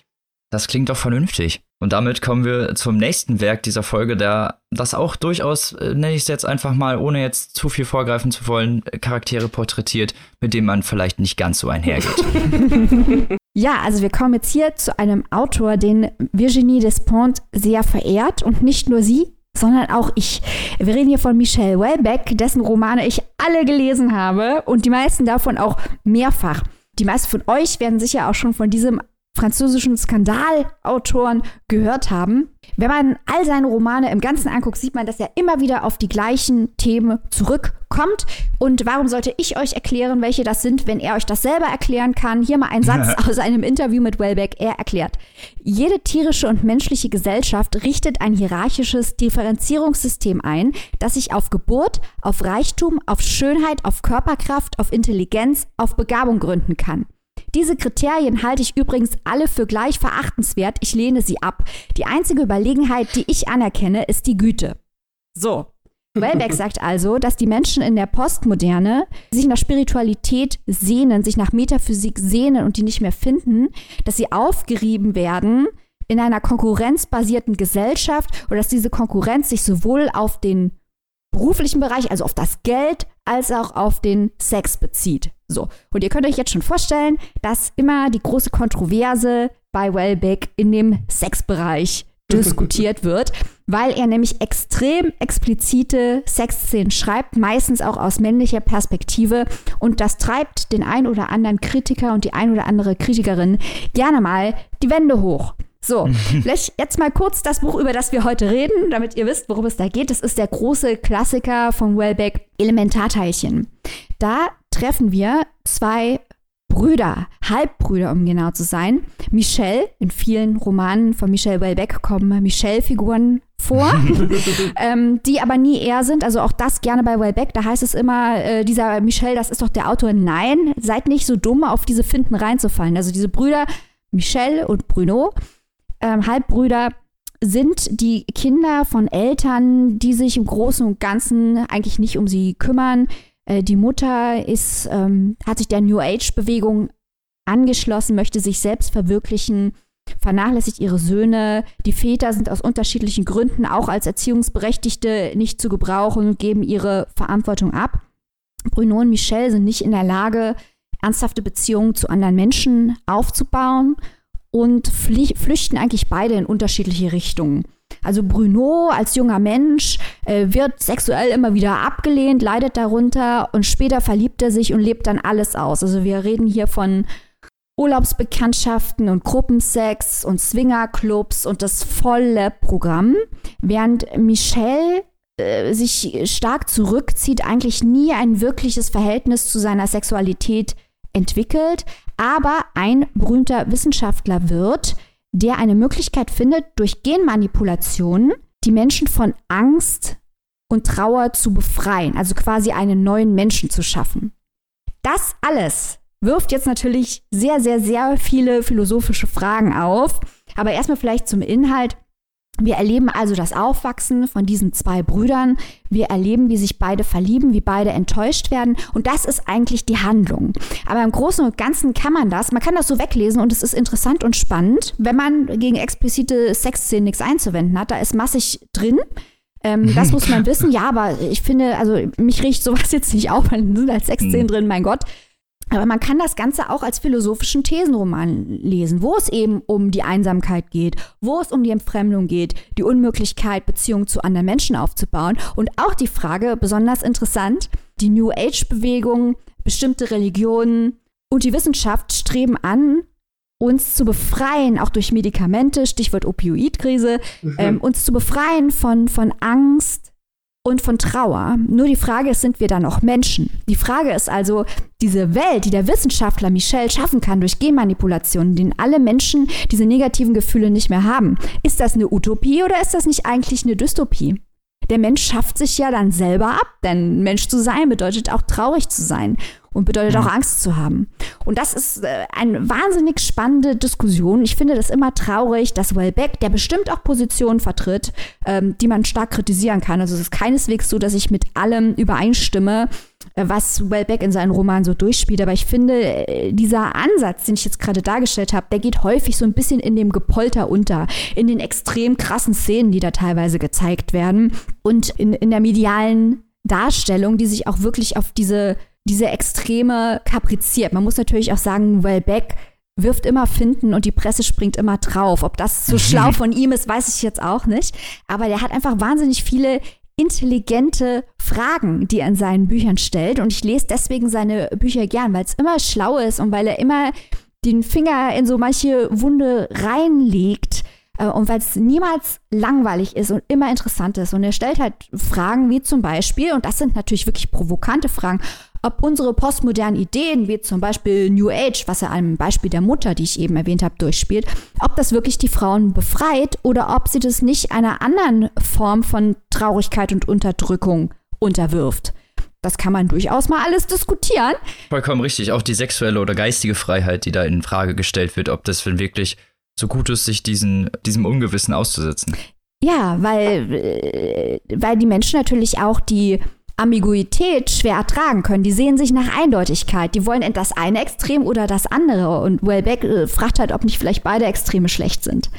Das klingt doch vernünftig. Und damit kommen wir zum nächsten Werk dieser Folge, der das auch durchaus, äh, nenne ich es jetzt einfach mal, ohne jetzt zu viel vorgreifen zu wollen, Charaktere porträtiert, mit denen man vielleicht nicht ganz so einhergeht. Ja, also wir kommen jetzt hier zu einem Autor, den Virginie Despont sehr verehrt und nicht nur sie, sondern auch ich. Wir reden hier von Michel Welbeck, dessen Romane ich alle gelesen habe und die meisten davon auch mehrfach. Die meisten von euch werden sicher auch schon von diesem französischen Skandalautoren gehört haben. Wenn man all seine Romane im Ganzen anguckt, sieht man, dass er immer wieder auf die gleichen Themen zurückkommt. Und warum sollte ich euch erklären, welche das sind, wenn er euch das selber erklären kann? Hier mal ein Satz aus einem Interview mit Welbeck. Er erklärt, jede tierische und menschliche Gesellschaft richtet ein hierarchisches Differenzierungssystem ein, das sich auf Geburt, auf Reichtum, auf Schönheit, auf Körperkraft, auf Intelligenz, auf Begabung gründen kann. Diese Kriterien halte ich übrigens alle für gleich verachtenswert. Ich lehne sie ab. Die einzige Überlegenheit, die ich anerkenne, ist die Güte. So. Wellbeck sagt also, dass die Menschen in der Postmoderne sich nach Spiritualität sehnen, sich nach Metaphysik sehnen und die nicht mehr finden, dass sie aufgerieben werden in einer konkurrenzbasierten Gesellschaft oder dass diese Konkurrenz sich sowohl auf den beruflichen Bereich, also auf das Geld, als auch auf den Sex bezieht. So, und ihr könnt euch jetzt schon vorstellen, dass immer die große Kontroverse bei Wellbeck in dem Sexbereich diskutiert wird, weil er nämlich extrem explizite Sexszenen schreibt, meistens auch aus männlicher Perspektive. Und das treibt den ein oder anderen Kritiker und die ein oder andere Kritikerin gerne mal die Wände hoch. So, vielleicht jetzt mal kurz das Buch, über das wir heute reden, damit ihr wisst, worum es da geht. Das ist der große Klassiker von Wellbeck, Elementarteilchen. Da treffen wir zwei Brüder, Halbbrüder, um genau zu sein. Michelle, in vielen Romanen von Michelle Wellbeck kommen Michelle-Figuren vor, ähm, die aber nie er sind. Also auch das gerne bei Wellbeck. Da heißt es immer, äh, dieser Michelle, das ist doch der Autor. Nein, seid nicht so dumm, auf diese Finden reinzufallen. Also diese Brüder, Michelle und Bruno, ähm, Halbbrüder, sind die Kinder von Eltern, die sich im Großen und Ganzen eigentlich nicht um sie kümmern, äh, die Mutter ist, ähm, hat sich der New Age-Bewegung angeschlossen, möchte sich selbst verwirklichen, vernachlässigt ihre Söhne. Die Väter sind aus unterschiedlichen Gründen auch als Erziehungsberechtigte nicht zu gebrauchen und geben ihre Verantwortung ab. Bruno und Michelle sind nicht in der Lage, ernsthafte Beziehungen zu anderen Menschen aufzubauen und flüchten eigentlich beide in unterschiedliche Richtungen. Also Bruno als junger Mensch äh, wird sexuell immer wieder abgelehnt, leidet darunter und später verliebt er sich und lebt dann alles aus. Also wir reden hier von Urlaubsbekanntschaften und Gruppensex und Swingerclubs und das volle Programm, während Michelle äh, sich stark zurückzieht, eigentlich nie ein wirkliches Verhältnis zu seiner Sexualität entwickelt, aber ein berühmter Wissenschaftler wird, der eine Möglichkeit findet, durch Genmanipulationen die Menschen von Angst und Trauer zu befreien, also quasi einen neuen Menschen zu schaffen. Das alles wirft jetzt natürlich sehr, sehr, sehr viele philosophische Fragen auf. Aber erstmal vielleicht zum Inhalt. Wir erleben also das Aufwachsen von diesen zwei Brüdern. Wir erleben, wie sich beide verlieben, wie beide enttäuscht werden. Und das ist eigentlich die Handlung. Aber im Großen und Ganzen kann man das, man kann das so weglesen und es ist interessant und spannend, wenn man gegen explizite Sexszenen nichts einzuwenden hat. Da ist massig drin. Ähm, das muss man wissen. Ja, aber ich finde, also mich riecht sowas jetzt nicht auf, weil sind halt Sexszenen mhm. drin, mein Gott. Aber man kann das Ganze auch als philosophischen Thesenroman lesen, wo es eben um die Einsamkeit geht, wo es um die Entfremdung geht, die Unmöglichkeit, Beziehungen zu anderen Menschen aufzubauen und auch die Frage, besonders interessant, die New Age-Bewegung, bestimmte Religionen und die Wissenschaft streben an, uns zu befreien, auch durch Medikamente, Stichwort Opioidkrise, mhm. ähm, uns zu befreien von, von Angst, und von Trauer. Nur die Frage ist, sind wir da noch Menschen? Die Frage ist also, diese Welt, die der Wissenschaftler Michel schaffen kann durch Genmanipulationen, denen alle Menschen diese negativen Gefühle nicht mehr haben, ist das eine Utopie oder ist das nicht eigentlich eine Dystopie? Der Mensch schafft sich ja dann selber ab, denn Mensch zu sein bedeutet auch traurig zu sein und bedeutet auch mhm. Angst zu haben. Und das ist äh, eine wahnsinnig spannende Diskussion. Ich finde das immer traurig, dass Wellbeck, der bestimmt auch Positionen vertritt, ähm, die man stark kritisieren kann. Also es ist keineswegs so, dass ich mit allem übereinstimme, äh, was Wellbeck in seinen Romanen so durchspielt. Aber ich finde, äh, dieser Ansatz, den ich jetzt gerade dargestellt habe, der geht häufig so ein bisschen in dem Gepolter unter, in den extrem krassen Szenen, die da teilweise gezeigt werden und in, in der medialen Darstellung, die sich auch wirklich auf diese diese Extreme kapriziert. Man muss natürlich auch sagen, Wellbeck wirft immer Finden und die Presse springt immer drauf. Ob das so schlau von ihm ist, weiß ich jetzt auch nicht. Aber der hat einfach wahnsinnig viele intelligente Fragen, die er in seinen Büchern stellt. Und ich lese deswegen seine Bücher gern, weil es immer schlau ist und weil er immer den Finger in so manche Wunde reinlegt äh, und weil es niemals langweilig ist und immer interessant ist. Und er stellt halt Fragen wie zum Beispiel, und das sind natürlich wirklich provokante Fragen, ob unsere postmodernen Ideen, wie zum Beispiel New Age, was er einem Beispiel der Mutter, die ich eben erwähnt habe, durchspielt, ob das wirklich die Frauen befreit oder ob sie das nicht einer anderen Form von Traurigkeit und Unterdrückung unterwirft. Das kann man durchaus mal alles diskutieren. Vollkommen richtig. Auch die sexuelle oder geistige Freiheit, die da in Frage gestellt wird, ob das wirklich so gut ist, sich diesen, diesem Ungewissen auszusetzen. Ja, weil, äh, weil die Menschen natürlich auch die Ambiguität schwer ertragen können. Die sehen sich nach Eindeutigkeit. Die wollen das eine Extrem oder das andere. Und Wellbeck äh, fragt halt, ob nicht vielleicht beide Extreme schlecht sind.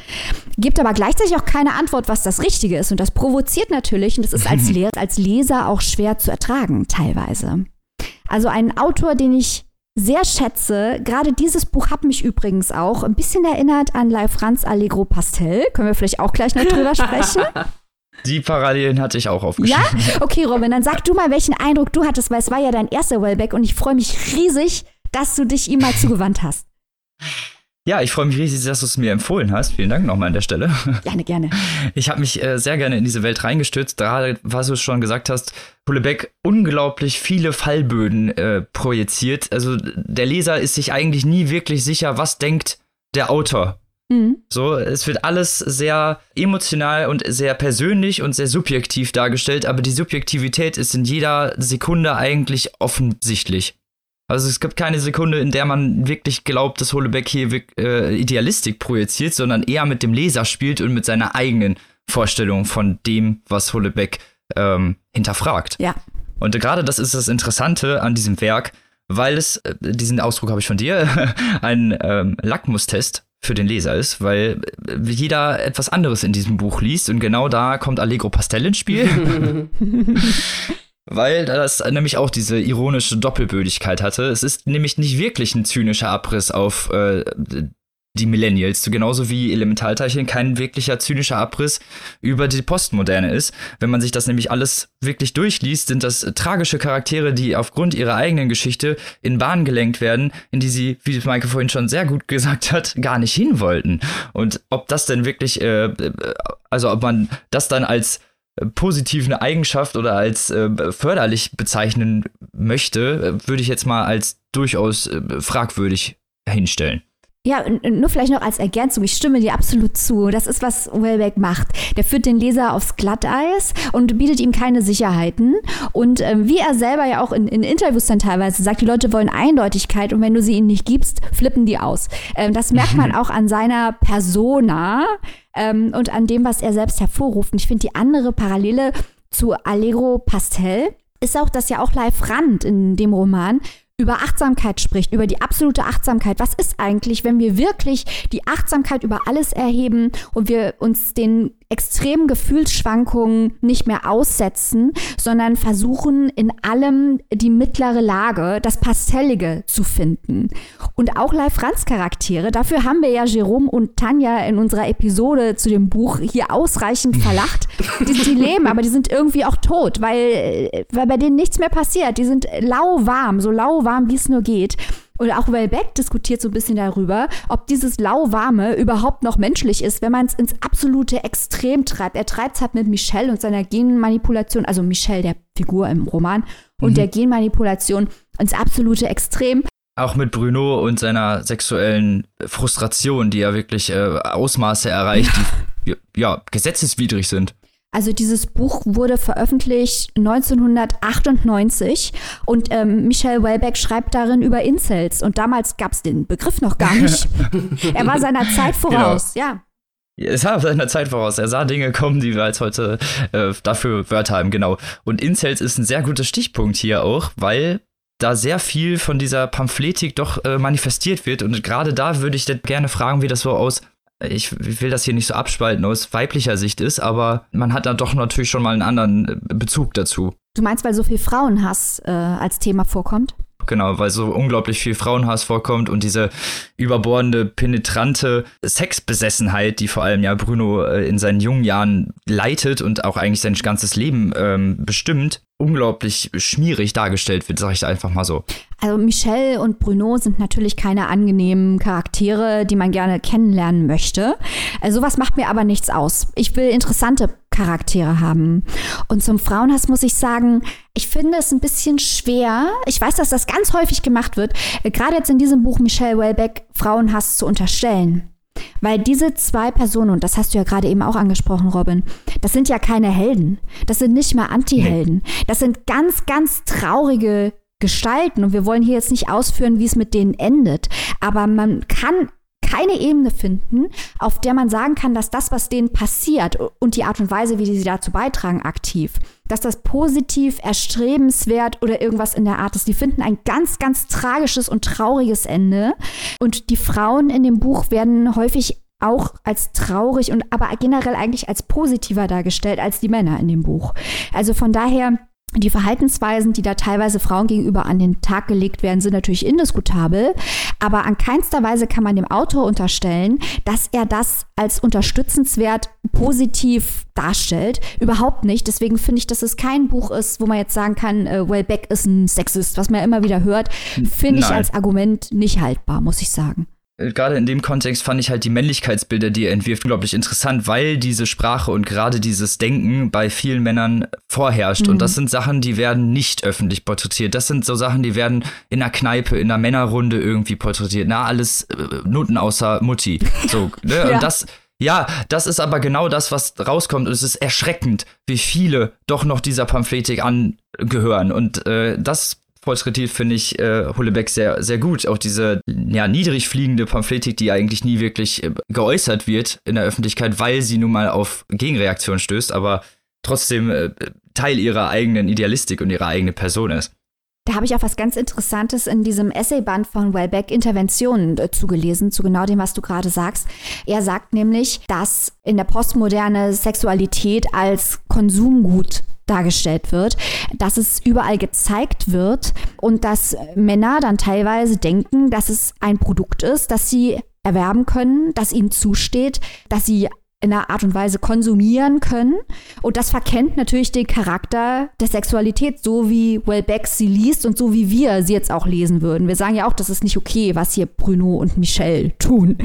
Gibt aber gleichzeitig auch keine Antwort, was das Richtige ist. Und das provoziert natürlich, und das ist als, Le als Leser auch schwer zu ertragen, teilweise. Also ein Autor, den ich sehr schätze. Gerade dieses Buch hat mich übrigens auch ein bisschen erinnert an Leif Franz Allegro Pastel. Können wir vielleicht auch gleich noch drüber sprechen? Die Parallelen hatte ich auch aufgeschrieben. Ja? Okay, Robin, dann sag du mal, welchen Eindruck du hattest, weil es war ja dein erster Wellback und ich freue mich riesig, dass du dich ihm mal zugewandt hast. Ja, ich freue mich riesig, dass du es mir empfohlen hast. Vielen Dank nochmal an der Stelle. Gerne, gerne. Ich habe mich äh, sehr gerne in diese Welt reingestürzt, gerade was du schon gesagt hast, Hullebeck unglaublich viele Fallböden äh, projiziert. Also der Leser ist sich eigentlich nie wirklich sicher, was denkt der Autor. Mhm. So, es wird alles sehr emotional und sehr persönlich und sehr subjektiv dargestellt, aber die Subjektivität ist in jeder Sekunde eigentlich offensichtlich. Also es gibt keine Sekunde, in der man wirklich glaubt, dass Hollebeck hier äh, Idealistik projiziert, sondern eher mit dem Leser spielt und mit seiner eigenen Vorstellung von dem, was Hollebeck ähm, hinterfragt. Ja. Und gerade das ist das Interessante an diesem Werk, weil es, äh, diesen Ausdruck habe ich von dir, ein ähm, Lackmustest für den Leser ist, weil äh, jeder etwas anderes in diesem Buch liest und genau da kommt Allegro Pastel ins Spiel. weil das nämlich auch diese ironische Doppelbödigkeit hatte. Es ist nämlich nicht wirklich ein zynischer Abriss auf äh, die Millennials, genauso wie Elementarteilchen kein wirklicher zynischer Abriss über die Postmoderne ist. Wenn man sich das nämlich alles wirklich durchliest, sind das tragische Charaktere, die aufgrund ihrer eigenen Geschichte in Bahnen gelenkt werden, in die sie, wie Maike vorhin schon sehr gut gesagt hat, gar nicht hin wollten. Und ob das denn wirklich, äh, also ob man das dann als positive Eigenschaft oder als äh, förderlich bezeichnen möchte, würde ich jetzt mal als durchaus äh, fragwürdig hinstellen. Ja, nur vielleicht noch als Ergänzung, ich stimme dir absolut zu. Das ist, was Wellbeck macht. Der führt den Leser aufs Glatteis und bietet ihm keine Sicherheiten. Und ähm, wie er selber ja auch in, in, Interviews dann teilweise sagt, die Leute wollen Eindeutigkeit und wenn du sie ihnen nicht gibst, flippen die aus. Ähm, das merkt man auch an seiner Persona ähm, und an dem, was er selbst hervorruft. Und ich finde die andere Parallele zu Allegro Pastel ist auch, dass ja auch Live Rand in dem Roman über Achtsamkeit spricht, über die absolute Achtsamkeit. Was ist eigentlich, wenn wir wirklich die Achtsamkeit über alles erheben und wir uns den extremen Gefühlsschwankungen nicht mehr aussetzen, sondern versuchen in allem die mittlere Lage, das Pastellige zu finden. Und auch Live Franz Charaktere, dafür haben wir ja Jerome und Tanja in unserer Episode zu dem Buch hier ausreichend verlacht. Die, die leben, aber die sind irgendwie auch tot, weil, weil bei denen nichts mehr passiert. Die sind lauwarm, so lauwarm, wie es nur geht. Oder auch Wellbeck diskutiert so ein bisschen darüber, ob dieses Lauwarme überhaupt noch menschlich ist, wenn man es ins absolute Extrem treibt. Er treibt es halt mit Michelle und seiner Genmanipulation, also Michelle, der Figur im Roman, und mhm. der Genmanipulation ins absolute Extrem. Auch mit Bruno und seiner sexuellen Frustration, die ja wirklich äh, Ausmaße erreicht, die ja gesetzeswidrig sind. Also dieses Buch wurde veröffentlicht 1998 und ähm, Michel Welbeck schreibt darin über Incels und damals gab es den Begriff noch gar nicht. er war seiner Zeit genau. voraus, genau. ja. Es war seiner Zeit voraus. Er sah Dinge kommen, die wir als heute äh, dafür Wörter haben, genau. Und Incels ist ein sehr guter Stichpunkt hier auch, weil da sehr viel von dieser Pamphletik doch äh, manifestiert wird. Und gerade da würde ich gerne fragen, wie das so aus ich will das hier nicht so abspalten aus weiblicher Sicht ist, aber man hat da doch natürlich schon mal einen anderen äh, Bezug dazu. Du meinst, weil so viel Frauenhass äh, als Thema vorkommt? Genau, weil so unglaublich viel Frauenhass vorkommt und diese überbordende, penetrante Sexbesessenheit, die vor allem ja Bruno äh, in seinen jungen Jahren leitet und auch eigentlich sein ganzes Leben ähm, bestimmt, unglaublich schmierig dargestellt wird, sag ich einfach mal so. Also Michelle und Bruno sind natürlich keine angenehmen Charaktere, die man gerne kennenlernen möchte. Also sowas macht mir aber nichts aus. Ich will interessante Charaktere haben. Und zum Frauenhass muss ich sagen, ich finde es ein bisschen schwer. Ich weiß, dass das ganz häufig gemacht wird, gerade jetzt in diesem Buch Michelle Welbeck Frauenhass zu unterstellen. Weil diese zwei Personen, und das hast du ja gerade eben auch angesprochen, Robin, das sind ja keine Helden. Das sind nicht mal Anti-Helden. Das sind ganz, ganz traurige Gestalten. Und wir wollen hier jetzt nicht ausführen, wie es mit denen endet. Aber man kann keine Ebene finden, auf der man sagen kann, dass das, was denen passiert und die Art und Weise, wie sie dazu beitragen, aktiv, dass das positiv, erstrebenswert oder irgendwas in der Art ist. Die finden ein ganz, ganz tragisches und trauriges Ende. Und die Frauen in dem Buch werden häufig auch als traurig und aber generell eigentlich als positiver dargestellt als die Männer in dem Buch. Also von daher die Verhaltensweisen, die da teilweise Frauen gegenüber an den Tag gelegt werden, sind natürlich indiskutabel. Aber an keinster Weise kann man dem Autor unterstellen, dass er das als unterstützenswert positiv darstellt. Überhaupt nicht. Deswegen finde ich, dass es kein Buch ist, wo man jetzt sagen kann, äh, Wellbeck ist ein Sexist, was man ja immer wieder hört. Finde ich als Argument nicht haltbar, muss ich sagen gerade in dem Kontext fand ich halt die Männlichkeitsbilder, die er entwirft, unglaublich interessant, weil diese Sprache und gerade dieses Denken bei vielen Männern vorherrscht. Mhm. Und das sind Sachen, die werden nicht öffentlich porträtiert. Das sind so Sachen, die werden in einer Kneipe, in einer Männerrunde irgendwie porträtiert. Na, alles äh, Noten außer Mutti. So, ne? ja. Und das, ja, das ist aber genau das, was rauskommt. Und es ist erschreckend, wie viele doch noch dieser Pamphletik angehören. Und äh, das porträtiert, finde ich äh, Hullebeck sehr, sehr gut. Auch diese ja, niedrig fliegende Pamphletik, die eigentlich nie wirklich äh, geäußert wird in der Öffentlichkeit, weil sie nun mal auf Gegenreaktion stößt, aber trotzdem äh, Teil ihrer eigenen Idealistik und ihrer eigenen Person ist. Da habe ich auch was ganz Interessantes in diesem Essayband von Wellbeck Interventionen äh, zugelesen, zu genau dem, was du gerade sagst. Er sagt nämlich, dass in der Postmoderne Sexualität als Konsumgut dargestellt wird, dass es überall gezeigt wird und dass Männer dann teilweise denken, dass es ein Produkt ist, das sie erwerben können, das ihnen zusteht, dass sie in einer Art und Weise konsumieren können. Und das verkennt natürlich den Charakter der Sexualität, so wie Wellbeck sie liest und so wie wir sie jetzt auch lesen würden. Wir sagen ja auch, das ist nicht okay, was hier Bruno und Michelle tun.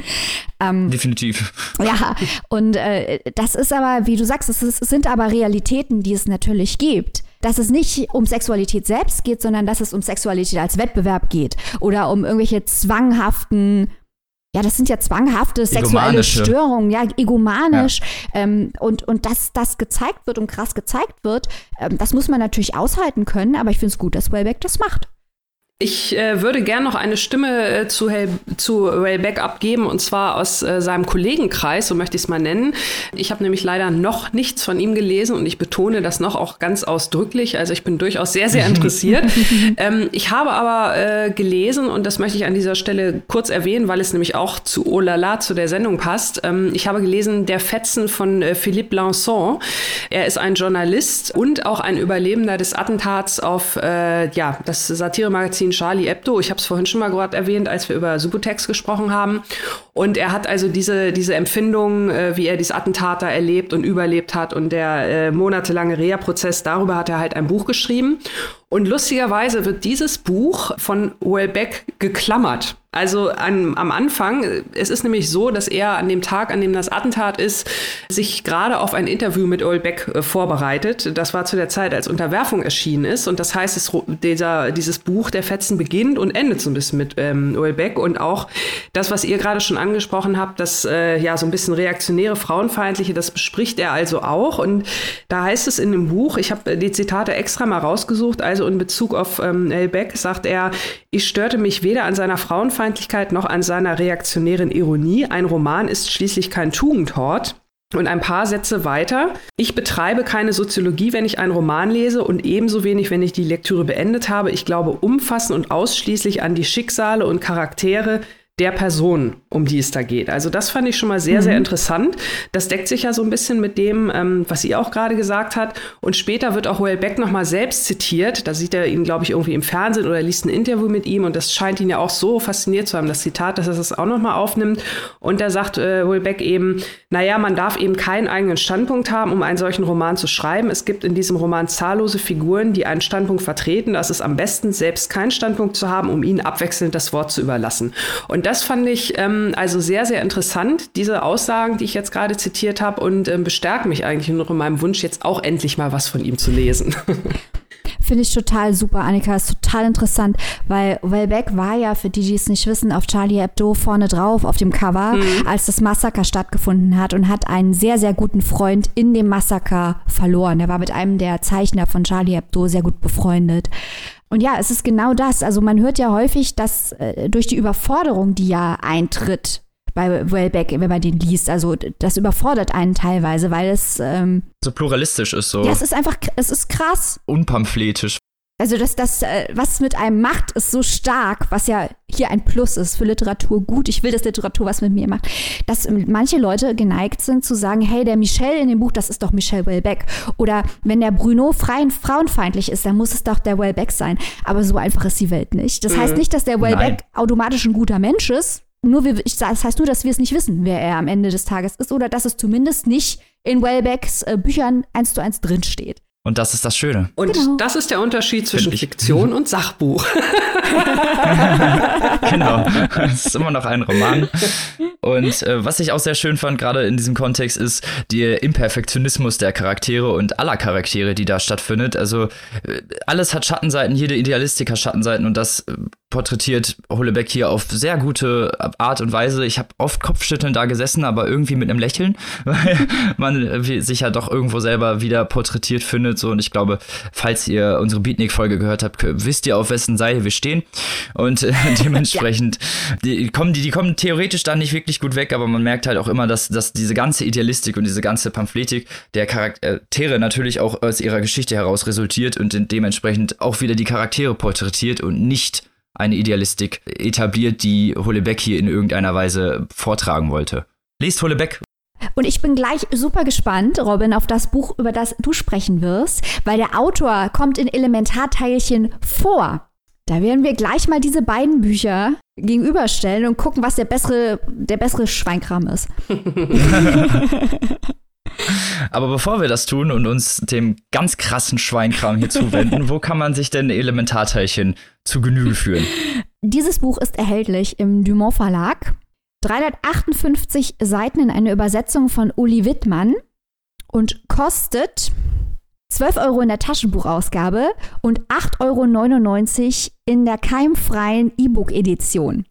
Ähm, Definitiv. Ja, und äh, das ist aber, wie du sagst, es, ist, es sind aber Realitäten, die es natürlich gibt dass es nicht um Sexualität selbst geht, sondern dass es um Sexualität als Wettbewerb geht oder um irgendwelche zwanghaften ja, das sind ja zwanghafte sexuelle Störungen, ja, egomanisch. Ja. Ähm, und und dass das gezeigt wird und krass gezeigt wird, ähm, das muss man natürlich aushalten können, aber ich finde es gut, dass Wellbeck das macht. Ich äh, würde gern noch eine Stimme äh, zu, Hel zu Wellbeck abgeben, und zwar aus äh, seinem Kollegenkreis, so möchte ich es mal nennen. Ich habe nämlich leider noch nichts von ihm gelesen und ich betone das noch auch ganz ausdrücklich. Also ich bin durchaus sehr, sehr interessiert. ähm, ich habe aber äh, gelesen, und das möchte ich an dieser Stelle kurz erwähnen, weil es nämlich auch zu Oh la la, zu der Sendung passt. Ähm, ich habe gelesen Der Fetzen von äh, Philippe Lançon. Er ist ein Journalist und auch ein Überlebender des Attentats auf äh, ja, das Satiremagazin Magazin Charlie Hebdo. Ich habe es vorhin schon mal gerade erwähnt, als wir über Subutex gesprochen haben. Und er hat also diese, diese Empfindung, äh, wie er dieses Attentat da erlebt und überlebt hat und der äh, monatelange Reha-Prozess, darüber hat er halt ein Buch geschrieben. Und lustigerweise wird dieses Buch von Wellbeck geklammert. Also an, am Anfang, es ist nämlich so, dass er an dem Tag, an dem das Attentat ist, sich gerade auf ein Interview mit Wellbeck äh, vorbereitet. Das war zu der Zeit, als Unterwerfung erschienen ist. Und das heißt, es, dieser, dieses Buch der Fetzen beginnt und endet so ein bisschen mit ähm, Wellbeck. Und auch das, was ihr gerade schon angesprochen habt, das äh, ja so ein bisschen reaktionäre, frauenfeindliche, das bespricht er also auch. Und da heißt es in dem Buch, ich habe die Zitate extra mal rausgesucht, also in Bezug auf ähm, Beck sagt er, ich störte mich weder an seiner Frauenfeindlichkeit noch an seiner reaktionären Ironie. Ein Roman ist schließlich kein Tugendhort. Und ein paar Sätze weiter. Ich betreibe keine Soziologie, wenn ich einen Roman lese und ebenso wenig, wenn ich die Lektüre beendet habe. Ich glaube umfassend und ausschließlich an die Schicksale und Charaktere der Person, um die es da geht. Also das fand ich schon mal sehr, mhm. sehr interessant. Das deckt sich ja so ein bisschen mit dem, ähm, was sie auch gerade gesagt hat. Und später wird auch Houellebecq noch mal selbst zitiert. Da sieht er ihn, glaube ich, irgendwie im Fernsehen oder liest ein Interview mit ihm. Und das scheint ihn ja auch so fasziniert zu haben, das Zitat, dass er das auch noch mal aufnimmt. Und da sagt äh, Houellebecq eben, naja, man darf eben keinen eigenen Standpunkt haben, um einen solchen Roman zu schreiben. Es gibt in diesem Roman zahllose Figuren, die einen Standpunkt vertreten. Das ist am besten, selbst keinen Standpunkt zu haben, um ihnen abwechselnd das Wort zu überlassen. Und das fand ich ähm, also sehr, sehr interessant, diese Aussagen, die ich jetzt gerade zitiert habe und ähm, bestärkt mich eigentlich noch in meinem Wunsch, jetzt auch endlich mal was von ihm zu lesen. Finde ich total super, Annika. Ist total interessant, weil Wellbeck war ja, für die, die es nicht wissen, auf Charlie Hebdo vorne drauf auf dem Cover, mhm. als das Massaker stattgefunden hat und hat einen sehr, sehr guten Freund in dem Massaker verloren. Er war mit einem der Zeichner von Charlie Hebdo sehr gut befreundet. Und ja, es ist genau das. Also man hört ja häufig, dass äh, durch die Überforderung, die ja eintritt bei Wellbeck, wenn man den liest, also das überfordert einen teilweise, weil es ähm, so pluralistisch ist so. Ja, es ist einfach, es ist krass. Unpamphiletisch. Also das, das, äh, was es mit einem macht, ist so stark, was ja hier ein Plus ist für Literatur gut. Ich will, dass Literatur was mit mir macht. Dass manche Leute geneigt sind zu sagen, hey, der Michel in dem Buch, das ist doch Michel Welbeck. Oder wenn der Bruno freien, frauenfeindlich ist, dann muss es doch der Welbeck sein. Aber so einfach ist die Welt nicht. Das heißt mhm. nicht, dass der Welbeck automatisch ein guter Mensch ist. Nur wir, ich, das heißt nur, dass wir es nicht wissen, wer er am Ende des Tages ist. Oder dass es zumindest nicht in Welbecks äh, Büchern eins zu eins drinsteht. Und das ist das Schöne. Und genau. das ist der Unterschied zwischen Fiktion und Sachbuch. genau. Es ist immer noch ein Roman. Und äh, was ich auch sehr schön fand, gerade in diesem Kontext, ist der Imperfektionismus der Charaktere und aller Charaktere, die da stattfindet. Also äh, alles hat Schattenseiten, jede Idealistik hat Schattenseiten und das äh, porträtiert Hollebeck hier auf sehr gute Art und Weise. Ich habe oft Kopfschütteln da gesessen, aber irgendwie mit einem Lächeln, weil man sich ja doch irgendwo selber wieder porträtiert findet. So und ich glaube, falls ihr unsere Beatnik-Folge gehört habt, wisst ihr auf wessen Seite wir stehen und äh, dementsprechend ja. die kommen die die kommen theoretisch da nicht wirklich gut weg, aber man merkt halt auch immer, dass dass diese ganze Idealistik und diese ganze Pamphletik der Charaktere natürlich auch aus ihrer Geschichte heraus resultiert und dementsprechend auch wieder die Charaktere porträtiert und nicht eine Idealistik etabliert, die Hollebeck hier in irgendeiner Weise vortragen wollte. Lest Hollebeck. Und ich bin gleich super gespannt, Robin, auf das Buch, über das du sprechen wirst, weil der Autor kommt in Elementarteilchen vor. Da werden wir gleich mal diese beiden Bücher gegenüberstellen und gucken, was der bessere, der bessere Schweinkram ist. Aber bevor wir das tun und uns dem ganz krassen Schweinkram hier zuwenden, wo kann man sich denn Elementarteilchen zu Genüge führen? Dieses Buch ist erhältlich im Dumont Verlag. 358 Seiten in einer Übersetzung von Uli Wittmann und kostet 12 Euro in der Taschenbuchausgabe und 8,99 Euro in der keimfreien E-Book-Edition.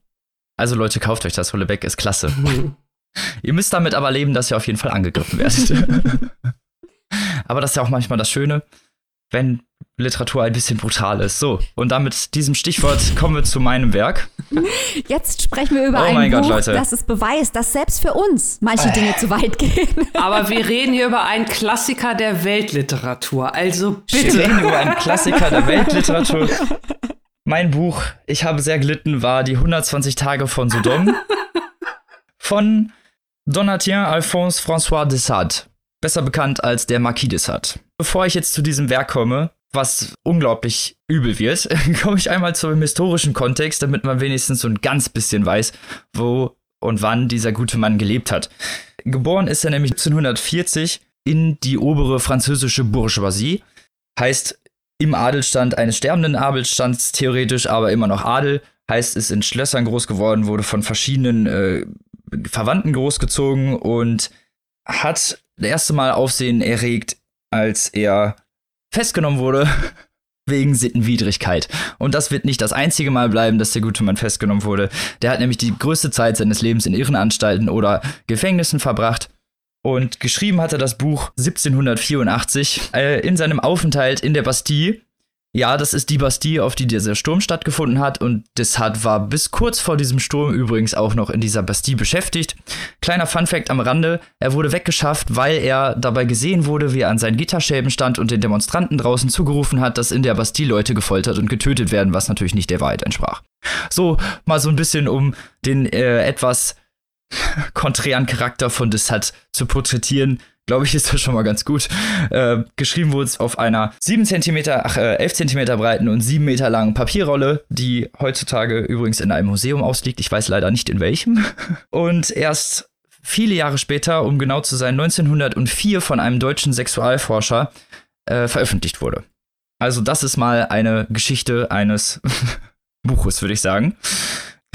Also Leute, kauft euch das, Hollebeck ist klasse. Ihr müsst damit aber leben, dass ihr auf jeden Fall angegriffen werdet. aber das ist ja auch manchmal das Schöne, wenn Literatur ein bisschen brutal ist. So, und damit diesem Stichwort kommen wir zu meinem Werk. Jetzt sprechen wir über oh ein Buch, Gott, das es beweist, dass selbst für uns manche Dinge zu weit gehen. Aber wir reden hier über einen Klassiker der Weltliteratur. Also bitte. Wir reden über einen Klassiker der Weltliteratur. Mein Buch, ich habe sehr gelitten, war die 120 Tage von Sodom von Donatien Alphonse François de Sade, besser bekannt als der Marquis de Sade. Bevor ich jetzt zu diesem Werk komme, was unglaublich übel wird, komme ich einmal zum historischen Kontext, damit man wenigstens so ein ganz bisschen weiß, wo und wann dieser gute Mann gelebt hat. Geboren ist er nämlich 1740 in die obere französische Bourgeoisie, heißt im Adelstand eines sterbenden Adelsstands theoretisch, aber immer noch Adel, heißt ist in Schlössern groß geworden, wurde von verschiedenen äh, Verwandten großgezogen und hat das erste Mal Aufsehen erregt, als er festgenommen wurde wegen Sittenwidrigkeit. Und das wird nicht das einzige Mal bleiben, dass der gute Mann festgenommen wurde. Der hat nämlich die größte Zeit seines Lebens in Irrenanstalten oder Gefängnissen verbracht. Und geschrieben hat er das Buch 1784 äh, in seinem Aufenthalt in der Bastille Ja, das ist die Bastille, auf die dieser Sturm stattgefunden hat. Und Deshat war bis kurz vor diesem Sturm übrigens auch noch in dieser Bastille beschäftigt. Kleiner Funfact am Rande: Er wurde weggeschafft, weil er dabei gesehen wurde, wie er an seinen Gitterschäben stand und den Demonstranten draußen zugerufen hat, dass in der Bastille Leute gefoltert und getötet werden, was natürlich nicht der Wahrheit entsprach. So, mal so ein bisschen, um den äh, etwas konträren Charakter von Deshat zu porträtieren glaube ich, ist das schon mal ganz gut. Äh, geschrieben wurde es auf einer 7 cm, ach, äh, 11 cm breiten und 7 Meter langen Papierrolle, die heutzutage übrigens in einem Museum ausliegt. Ich weiß leider nicht in welchem. Und erst viele Jahre später, um genau zu sein, 1904 von einem deutschen Sexualforscher äh, veröffentlicht wurde. Also das ist mal eine Geschichte eines Buches, würde ich sagen.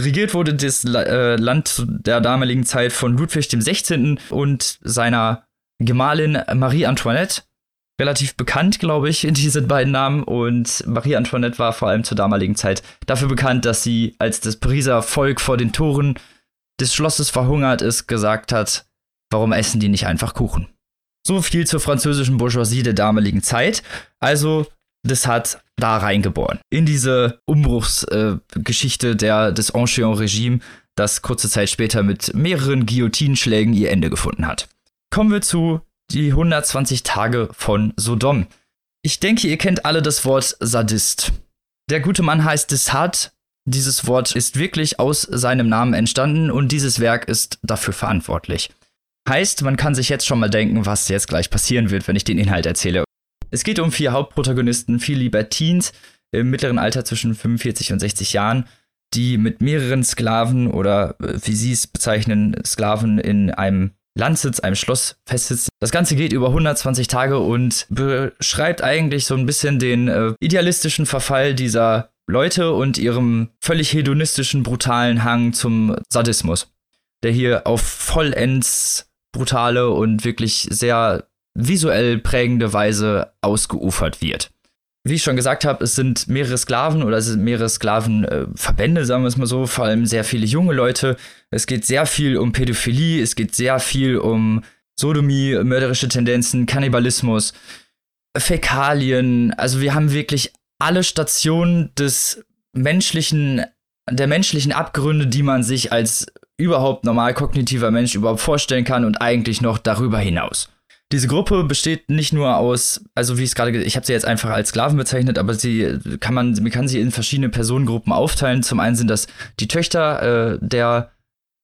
Regiert wurde das äh, Land der damaligen Zeit von Ludwig 16. und seiner Gemahlin Marie Antoinette, relativ bekannt, glaube ich, in diesen beiden Namen. Und Marie Antoinette war vor allem zur damaligen Zeit dafür bekannt, dass sie, als das Pariser Volk vor den Toren des Schlosses verhungert ist, gesagt hat, warum essen die nicht einfach Kuchen? So viel zur französischen Bourgeoisie der damaligen Zeit. Also, das hat da reingeboren. In diese Umbruchsgeschichte äh, des Ancien-Regime, das kurze Zeit später mit mehreren Guillotinenschlägen ihr Ende gefunden hat. Kommen wir zu die 120 Tage von Sodom. Ich denke, ihr kennt alle das Wort Sadist. Der gute Mann heißt Dessart. Dieses Wort ist wirklich aus seinem Namen entstanden und dieses Werk ist dafür verantwortlich. Heißt, man kann sich jetzt schon mal denken, was jetzt gleich passieren wird, wenn ich den Inhalt erzähle. Es geht um vier Hauptprotagonisten, vier Libertines im mittleren Alter zwischen 45 und 60 Jahren, die mit mehreren Sklaven oder äh, wie sie es bezeichnen, Sklaven in einem Landsitz, einem Schloss festsitzt. Das Ganze geht über 120 Tage und beschreibt eigentlich so ein bisschen den äh, idealistischen Verfall dieser Leute und ihrem völlig hedonistischen, brutalen Hang zum Sadismus, der hier auf vollends brutale und wirklich sehr visuell prägende Weise ausgeufert wird wie ich schon gesagt habe, es sind mehrere Sklaven oder es sind mehrere Sklavenverbände, äh, sagen wir es mal so, vor allem sehr viele junge Leute. Es geht sehr viel um Pädophilie, es geht sehr viel um Sodomie, mörderische Tendenzen, Kannibalismus, Fäkalien. Also wir haben wirklich alle Stationen des menschlichen, der menschlichen Abgründe, die man sich als überhaupt normal kognitiver Mensch überhaupt vorstellen kann und eigentlich noch darüber hinaus. Diese Gruppe besteht nicht nur aus, also wie ich es gerade, ich habe sie jetzt einfach als Sklaven bezeichnet, aber sie kann man, man kann sie in verschiedene Personengruppen aufteilen. Zum einen sind das die Töchter äh, der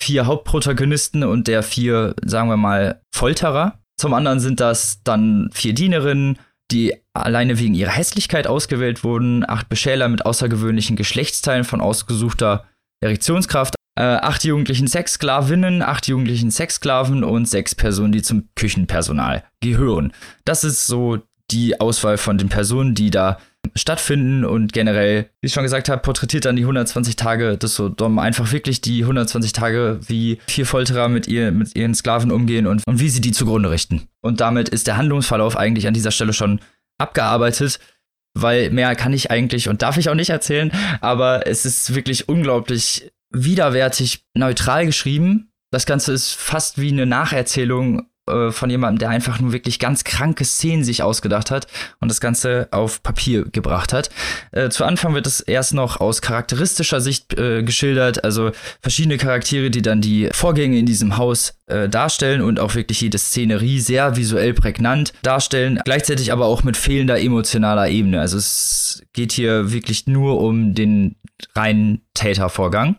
vier Hauptprotagonisten und der vier, sagen wir mal, Folterer. Zum anderen sind das dann vier Dienerinnen, die alleine wegen ihrer Hässlichkeit ausgewählt wurden, acht Beschäler mit außergewöhnlichen Geschlechtsteilen von ausgesuchter Erektionskraft, äh, acht jugendlichen Sexsklavinnen, acht jugendlichen Sexsklaven und sechs Personen, die zum Küchenpersonal gehören. Das ist so die Auswahl von den Personen, die da stattfinden und generell, wie ich schon gesagt habe, porträtiert dann die 120 Tage des Sodom einfach wirklich die 120 Tage, wie vier Folterer mit, ihr, mit ihren Sklaven umgehen und, und wie sie die zugrunde richten. Und damit ist der Handlungsverlauf eigentlich an dieser Stelle schon abgearbeitet, weil mehr kann ich eigentlich und darf ich auch nicht erzählen, aber es ist wirklich unglaublich widerwärtig neutral geschrieben. Das Ganze ist fast wie eine Nacherzählung äh, von jemandem, der einfach nur wirklich ganz kranke Szenen sich ausgedacht hat und das Ganze auf Papier gebracht hat. Äh, zu Anfang wird es erst noch aus charakteristischer Sicht äh, geschildert, also verschiedene Charaktere, die dann die Vorgänge in diesem Haus äh, darstellen und auch wirklich jede Szenerie sehr visuell prägnant darstellen, gleichzeitig aber auch mit fehlender emotionaler Ebene. Also es geht hier wirklich nur um den reinen Tätervorgang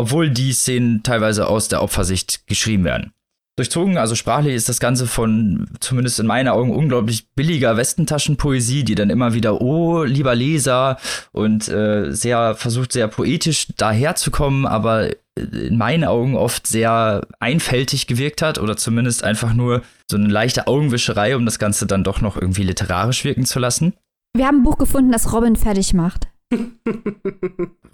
obwohl die Szenen teilweise aus der Opfersicht geschrieben werden. Durchzogen, also sprachlich ist das Ganze von, zumindest in meinen Augen, unglaublich billiger Westentaschenpoesie, die dann immer wieder, oh, lieber Leser, und äh, sehr versucht, sehr poetisch daherzukommen, aber in meinen Augen oft sehr einfältig gewirkt hat oder zumindest einfach nur so eine leichte Augenwischerei, um das Ganze dann doch noch irgendwie literarisch wirken zu lassen. Wir haben ein Buch gefunden, das Robin fertig macht.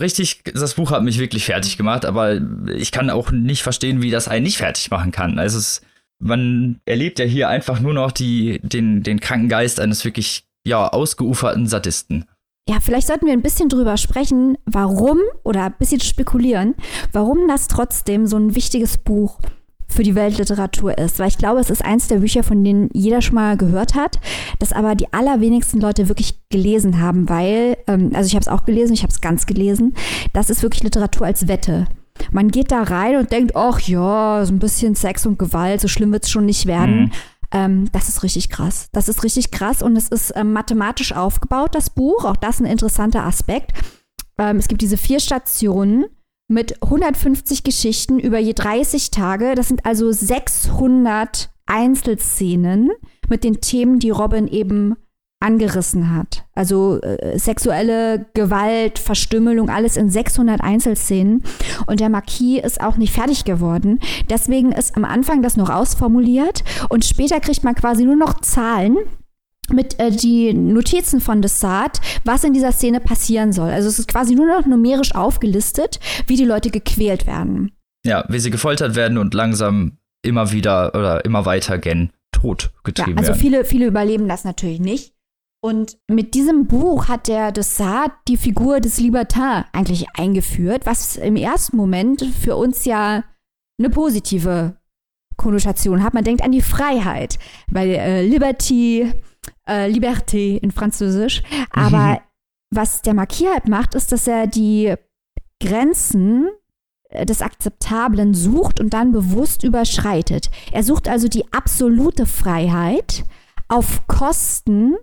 Richtig, das Buch hat mich wirklich fertig gemacht, aber ich kann auch nicht verstehen, wie das einen nicht fertig machen kann. Also es, man erlebt ja hier einfach nur noch die, den, den kranken Geist eines wirklich ja, ausgeuferten Sadisten. Ja, vielleicht sollten wir ein bisschen drüber sprechen, warum oder ein bisschen spekulieren, warum das trotzdem so ein wichtiges Buch für die Weltliteratur ist, weil ich glaube, es ist eins der Bücher, von denen jeder schon mal gehört hat, das aber die allerwenigsten Leute wirklich gelesen haben, weil, ähm, also ich habe es auch gelesen, ich habe es ganz gelesen, das ist wirklich Literatur als Wette. Man geht da rein und denkt, ach ja, so ein bisschen Sex und Gewalt, so schlimm wird es schon nicht werden. Mhm. Ähm, das ist richtig krass. Das ist richtig krass und es ist ähm, mathematisch aufgebaut, das Buch. Auch das ein interessanter Aspekt. Ähm, es gibt diese vier Stationen mit 150 Geschichten über je 30 Tage. Das sind also 600 Einzelszenen mit den Themen, die Robin eben angerissen hat. Also äh, sexuelle Gewalt, Verstümmelung, alles in 600 Einzelszenen. Und der Marquis ist auch nicht fertig geworden. Deswegen ist am Anfang das noch ausformuliert und später kriegt man quasi nur noch Zahlen mit äh, die Notizen von Dessart, was in dieser Szene passieren soll. Also es ist quasi nur noch numerisch aufgelistet, wie die Leute gequält werden. Ja, wie sie gefoltert werden und langsam immer wieder oder immer weiter gen Tod getrieben ja, also werden. Also viele, viele überleben das natürlich nicht. Und mit diesem Buch hat der Dessart die Figur des Libertin eigentlich eingeführt, was im ersten Moment für uns ja eine positive Konnotation hat. Man denkt an die Freiheit, weil äh, Liberty, äh, Liberté in Französisch. Aber mhm. was der Marquis halt macht, ist, dass er die Grenzen äh, des Akzeptablen sucht und dann bewusst überschreitet. Er sucht also die absolute Freiheit auf Kosten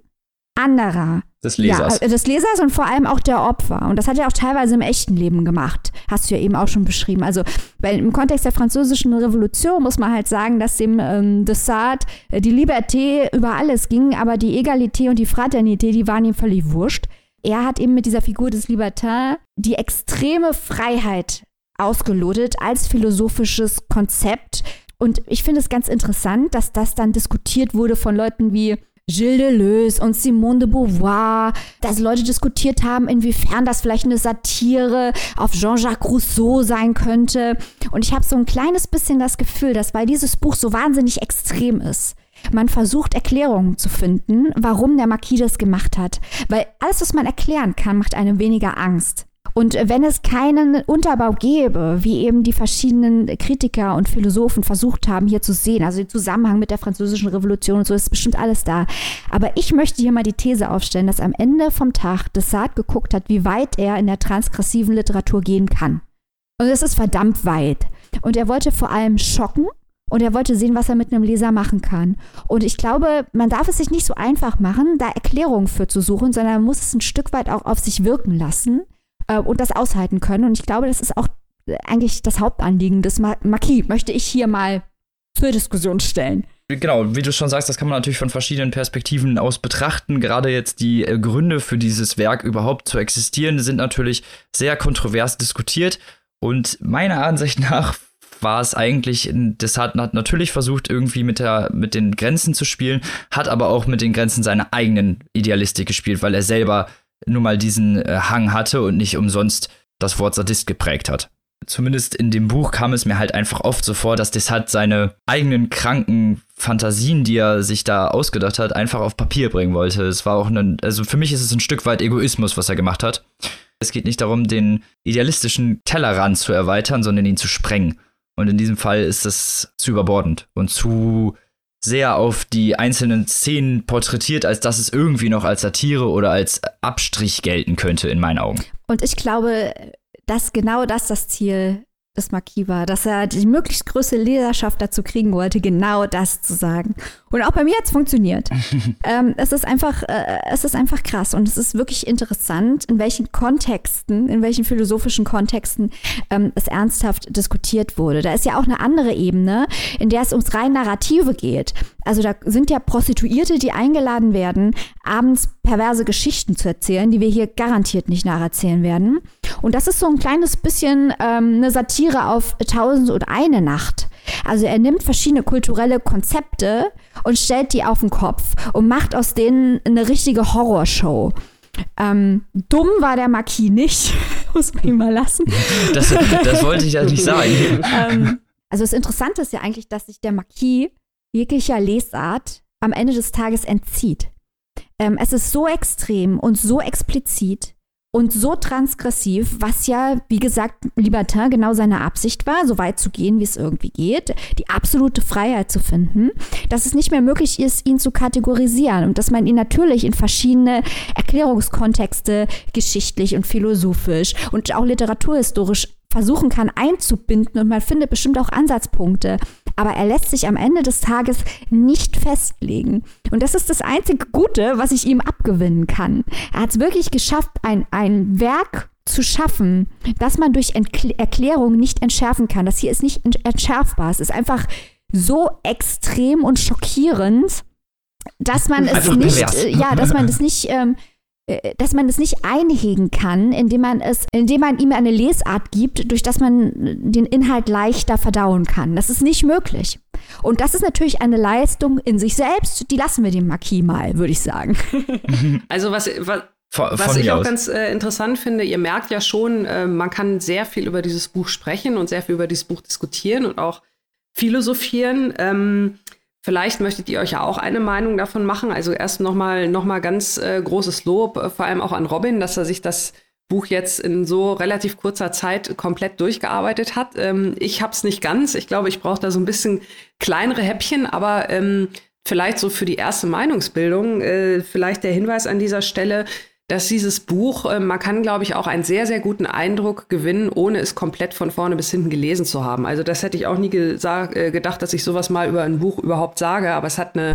anderer. Des Lesers. Ja, äh, des Lesers und vor allem auch der Opfer. Und das hat er auch teilweise im echten Leben gemacht. Hast du ja eben auch schon beschrieben. Also weil im Kontext der französischen Revolution muss man halt sagen, dass dem ähm, Dessart äh, die Liberté über alles ging, aber die Egalité und die Fraternité, die waren ihm völlig wurscht. Er hat eben mit dieser Figur des Libertin die extreme Freiheit ausgelotet als philosophisches Konzept. Und ich finde es ganz interessant, dass das dann diskutiert wurde von Leuten wie Gilles Deleuze und Simone de Beauvoir, dass Leute diskutiert haben, inwiefern das vielleicht eine Satire auf Jean-Jacques Rousseau sein könnte. Und ich habe so ein kleines bisschen das Gefühl, dass weil dieses Buch so wahnsinnig extrem ist, man versucht Erklärungen zu finden, warum der Marquis das gemacht hat. Weil alles, was man erklären kann, macht einem weniger Angst. Und wenn es keinen Unterbau gäbe, wie eben die verschiedenen Kritiker und Philosophen versucht haben, hier zu sehen, also den Zusammenhang mit der französischen Revolution und so, ist bestimmt alles da. Aber ich möchte hier mal die These aufstellen, dass am Ende vom Tag Desart geguckt hat, wie weit er in der transgressiven Literatur gehen kann. Und es ist verdammt weit. Und er wollte vor allem schocken und er wollte sehen, was er mit einem Leser machen kann. Und ich glaube, man darf es sich nicht so einfach machen, da Erklärungen für zu suchen, sondern man muss es ein Stück weit auch auf sich wirken lassen äh, und das aushalten können. Und ich glaube, das ist auch äh, eigentlich das Hauptanliegen des Marquis, möchte ich hier mal zur Diskussion stellen. Genau, wie du schon sagst, das kann man natürlich von verschiedenen Perspektiven aus betrachten. Gerade jetzt die äh, Gründe für dieses Werk überhaupt zu existieren, sind natürlich sehr kontrovers diskutiert. Und meiner Ansicht nach war es eigentlich, das hat, hat natürlich versucht, irgendwie mit, der, mit den Grenzen zu spielen, hat aber auch mit den Grenzen seiner eigenen Idealistik gespielt, weil er selber nun mal diesen äh, Hang hatte und nicht umsonst das Wort Sadist geprägt hat. Zumindest in dem Buch kam es mir halt einfach oft so vor, dass das halt seine eigenen kranken Fantasien, die er sich da ausgedacht hat, einfach auf Papier bringen wollte. Es war auch ein, also für mich ist es ein Stück weit Egoismus, was er gemacht hat. Es geht nicht darum, den idealistischen Tellerrand zu erweitern, sondern ihn zu sprengen. Und in diesem Fall ist es zu überbordend und zu sehr auf die einzelnen Szenen porträtiert, als dass es irgendwie noch als Satire oder als Abstrich gelten könnte, in meinen Augen. Und ich glaube, dass genau das das Ziel Marquis war, dass er die möglichst größte Leserschaft dazu kriegen wollte, genau das zu sagen. Und auch bei mir hat es funktioniert. ähm, es ist einfach, äh, es ist einfach krass und es ist wirklich interessant, in welchen Kontexten, in welchen philosophischen Kontexten ähm, es ernsthaft diskutiert wurde. Da ist ja auch eine andere Ebene, in der es ums rein Narrative geht. Also da sind ja Prostituierte, die eingeladen werden, abends perverse Geschichten zu erzählen, die wir hier garantiert nicht nacherzählen werden. Und das ist so ein kleines bisschen ähm, eine Satire auf Tausend und eine Nacht. Also er nimmt verschiedene kulturelle Konzepte und stellt die auf den Kopf und macht aus denen eine richtige Horrorshow. Ähm, dumm war der Marquis nicht, muss man ihn mal lassen. Das, das wollte ich ja nicht sagen. ähm, also das Interessante ist ja eigentlich, dass sich der Marquis jeglicher Lesart am Ende des Tages entzieht. Ähm, es ist so extrem und so explizit und so transgressiv, was ja, wie gesagt, Libertin genau seine Absicht war, so weit zu gehen, wie es irgendwie geht, die absolute Freiheit zu finden, dass es nicht mehr möglich ist, ihn zu kategorisieren und dass man ihn natürlich in verschiedene Erklärungskontexte, geschichtlich und philosophisch und auch literaturhistorisch versuchen kann einzubinden und man findet bestimmt auch Ansatzpunkte. Aber er lässt sich am Ende des Tages nicht festlegen. Und das ist das einzige Gute, was ich ihm abgewinnen kann. Er hat es wirklich geschafft, ein, ein Werk zu schaffen, das man durch Entkl Erklärung nicht entschärfen kann. Das hier ist nicht entschärfbar. Es ist einfach so extrem und schockierend, dass man es nicht, äh, ja, dass man es nicht ähm, äh, dass man es nicht einhegen kann, indem man es, indem man ihm eine Lesart gibt, durch das man den Inhalt leichter verdauen kann. Das ist nicht möglich. Und das ist natürlich eine Leistung in sich selbst, die lassen wir dem Marquis mal, würde ich sagen. Also was, was von, Was ich auch aus. ganz äh, interessant finde, ihr merkt ja schon, äh, man kann sehr viel über dieses Buch sprechen und sehr viel über dieses Buch diskutieren und auch philosophieren. Ähm, Vielleicht möchtet ihr euch ja auch eine Meinung davon machen. Also erst nochmal noch mal ganz äh, großes Lob, äh, vor allem auch an Robin, dass er sich das Buch jetzt in so relativ kurzer Zeit komplett durchgearbeitet hat. Ähm, ich habe es nicht ganz. Ich glaube, ich brauche da so ein bisschen kleinere Häppchen, aber ähm, vielleicht so für die erste Meinungsbildung, äh, vielleicht der Hinweis an dieser Stelle, dass dieses Buch, äh, man kann, glaube ich, auch einen sehr, sehr guten Eindruck gewinnen, ohne es komplett von vorne bis hinten gelesen zu haben. Also das hätte ich auch nie äh, gedacht, dass ich sowas mal über ein Buch überhaupt sage, aber es hat eine,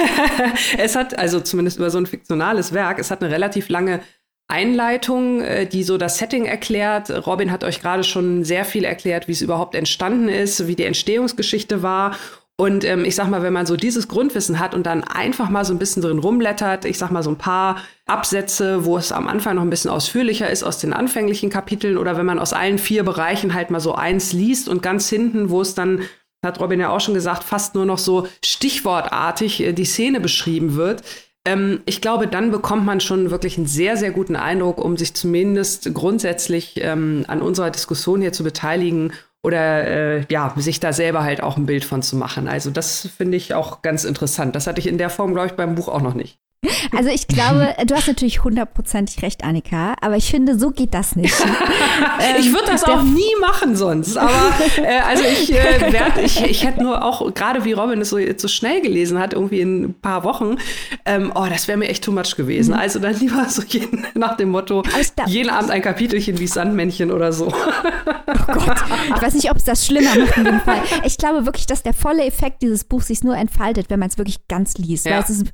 es hat, also zumindest über so ein fiktionales Werk, es hat eine relativ lange Einleitung, äh, die so das Setting erklärt. Robin hat euch gerade schon sehr viel erklärt, wie es überhaupt entstanden ist, wie die Entstehungsgeschichte war und ähm, ich sag mal, wenn man so dieses Grundwissen hat und dann einfach mal so ein bisschen drin rumblättert, ich sag mal so ein paar Absätze, wo es am Anfang noch ein bisschen ausführlicher ist aus den anfänglichen Kapiteln oder wenn man aus allen vier Bereichen halt mal so eins liest und ganz hinten, wo es dann, hat Robin ja auch schon gesagt, fast nur noch so stichwortartig äh, die Szene beschrieben wird. Ähm, ich glaube, dann bekommt man schon wirklich einen sehr, sehr guten Eindruck, um sich zumindest grundsätzlich ähm, an unserer Diskussion hier zu beteiligen oder äh, ja, sich da selber halt auch ein Bild von zu machen. Also das finde ich auch ganz interessant. Das hatte ich in der Form, glaube ich, beim Buch auch noch nicht. Also ich glaube, du hast natürlich hundertprozentig recht, Annika, aber ich finde, so geht das nicht. ähm, ich würde das auch nie machen sonst. Aber äh, also ich, äh, werd, ich, ich hätte nur auch, gerade wie Robin es so, so schnell gelesen hat, irgendwie in ein paar Wochen, ähm, oh, das wäre mir echt too much gewesen. Mhm. Also dann lieber so jeden, nach dem Motto, jeden Abend ein Kapitelchen wie Sandmännchen oder so. Oh Gott, ich weiß nicht, ob es das schlimmer macht in dem Fall. Ich glaube wirklich, dass der volle Effekt dieses Buchs sich nur entfaltet, wenn man es wirklich ganz liest. Ja. Weil es ist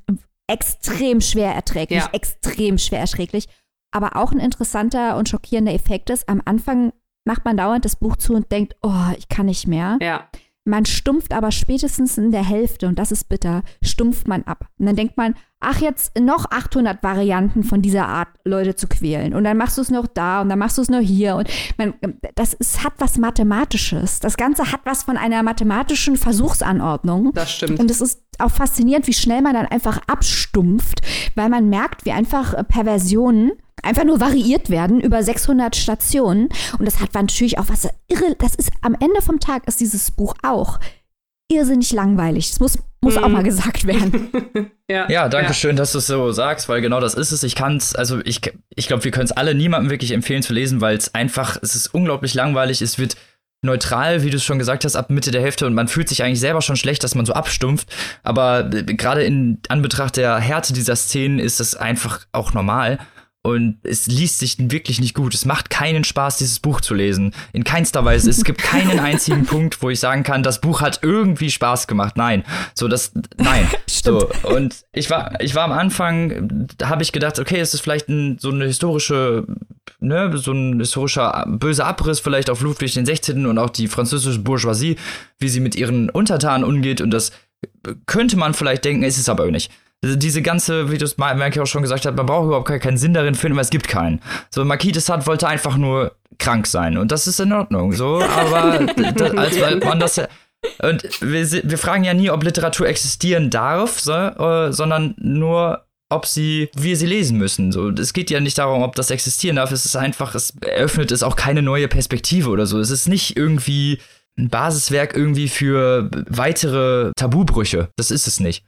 extrem schwer erträglich, ja. extrem schwer erträglich. Aber auch ein interessanter und schockierender Effekt ist, am Anfang macht man dauernd das Buch zu und denkt, oh, ich kann nicht mehr. Ja. Man stumpft aber spätestens in der Hälfte, und das ist bitter, stumpft man ab. Und dann denkt man, ach, jetzt noch 800 Varianten von dieser Art, Leute zu quälen. Und dann machst du es noch da und dann machst du es noch hier. Und man, das ist, hat was Mathematisches. Das Ganze hat was von einer mathematischen Versuchsanordnung. Das stimmt. Und es ist auch faszinierend, wie schnell man dann einfach abstumpft, weil man merkt, wie einfach Perversionen einfach nur variiert werden über 600 Stationen. Und das hat natürlich auch was irre. Das ist am Ende vom Tag ist dieses Buch auch irrsinnig langweilig. Das muss, muss mm. auch mal gesagt werden. ja, ja, danke ja. schön, dass du es so sagst, weil genau das ist es. Ich kann es, also ich, ich glaube, wir können es alle niemandem wirklich empfehlen zu lesen, weil es einfach, es ist unglaublich langweilig. Es wird neutral, wie du es schon gesagt hast, ab Mitte der Hälfte und man fühlt sich eigentlich selber schon schlecht, dass man so abstumpft. Aber äh, gerade in Anbetracht der Härte dieser Szenen ist das einfach auch normal. Und es liest sich wirklich nicht gut. Es macht keinen Spaß, dieses Buch zu lesen. In keinster Weise. Es gibt keinen einzigen Punkt, wo ich sagen kann, das Buch hat irgendwie Spaß gemacht. Nein. So, das, nein. so. Und ich war, ich war am Anfang, da habe ich gedacht, okay, es ist vielleicht ein, so eine historische, ne, so ein historischer böser Abriss vielleicht auf Ludwig den 16. und auch die französische Bourgeoisie, wie sie mit ihren Untertanen umgeht. Und das könnte man vielleicht denken, ist es aber nicht. Also diese ganze, wie du es Merkel auch schon gesagt hat, man braucht überhaupt keinen Sinn darin finden, weil es gibt keinen. So, de Sade wollte einfach nur krank sein und das ist in Ordnung, so, aber als man das und wir, wir fragen ja nie, ob Literatur existieren darf, so, äh, sondern nur, ob sie, wir sie lesen müssen. So, es geht ja nicht darum, ob das existieren darf. Es ist einfach, es eröffnet es auch keine neue Perspektive oder so. Es ist nicht irgendwie ein Basiswerk irgendwie für weitere Tabubrüche. Das ist es nicht.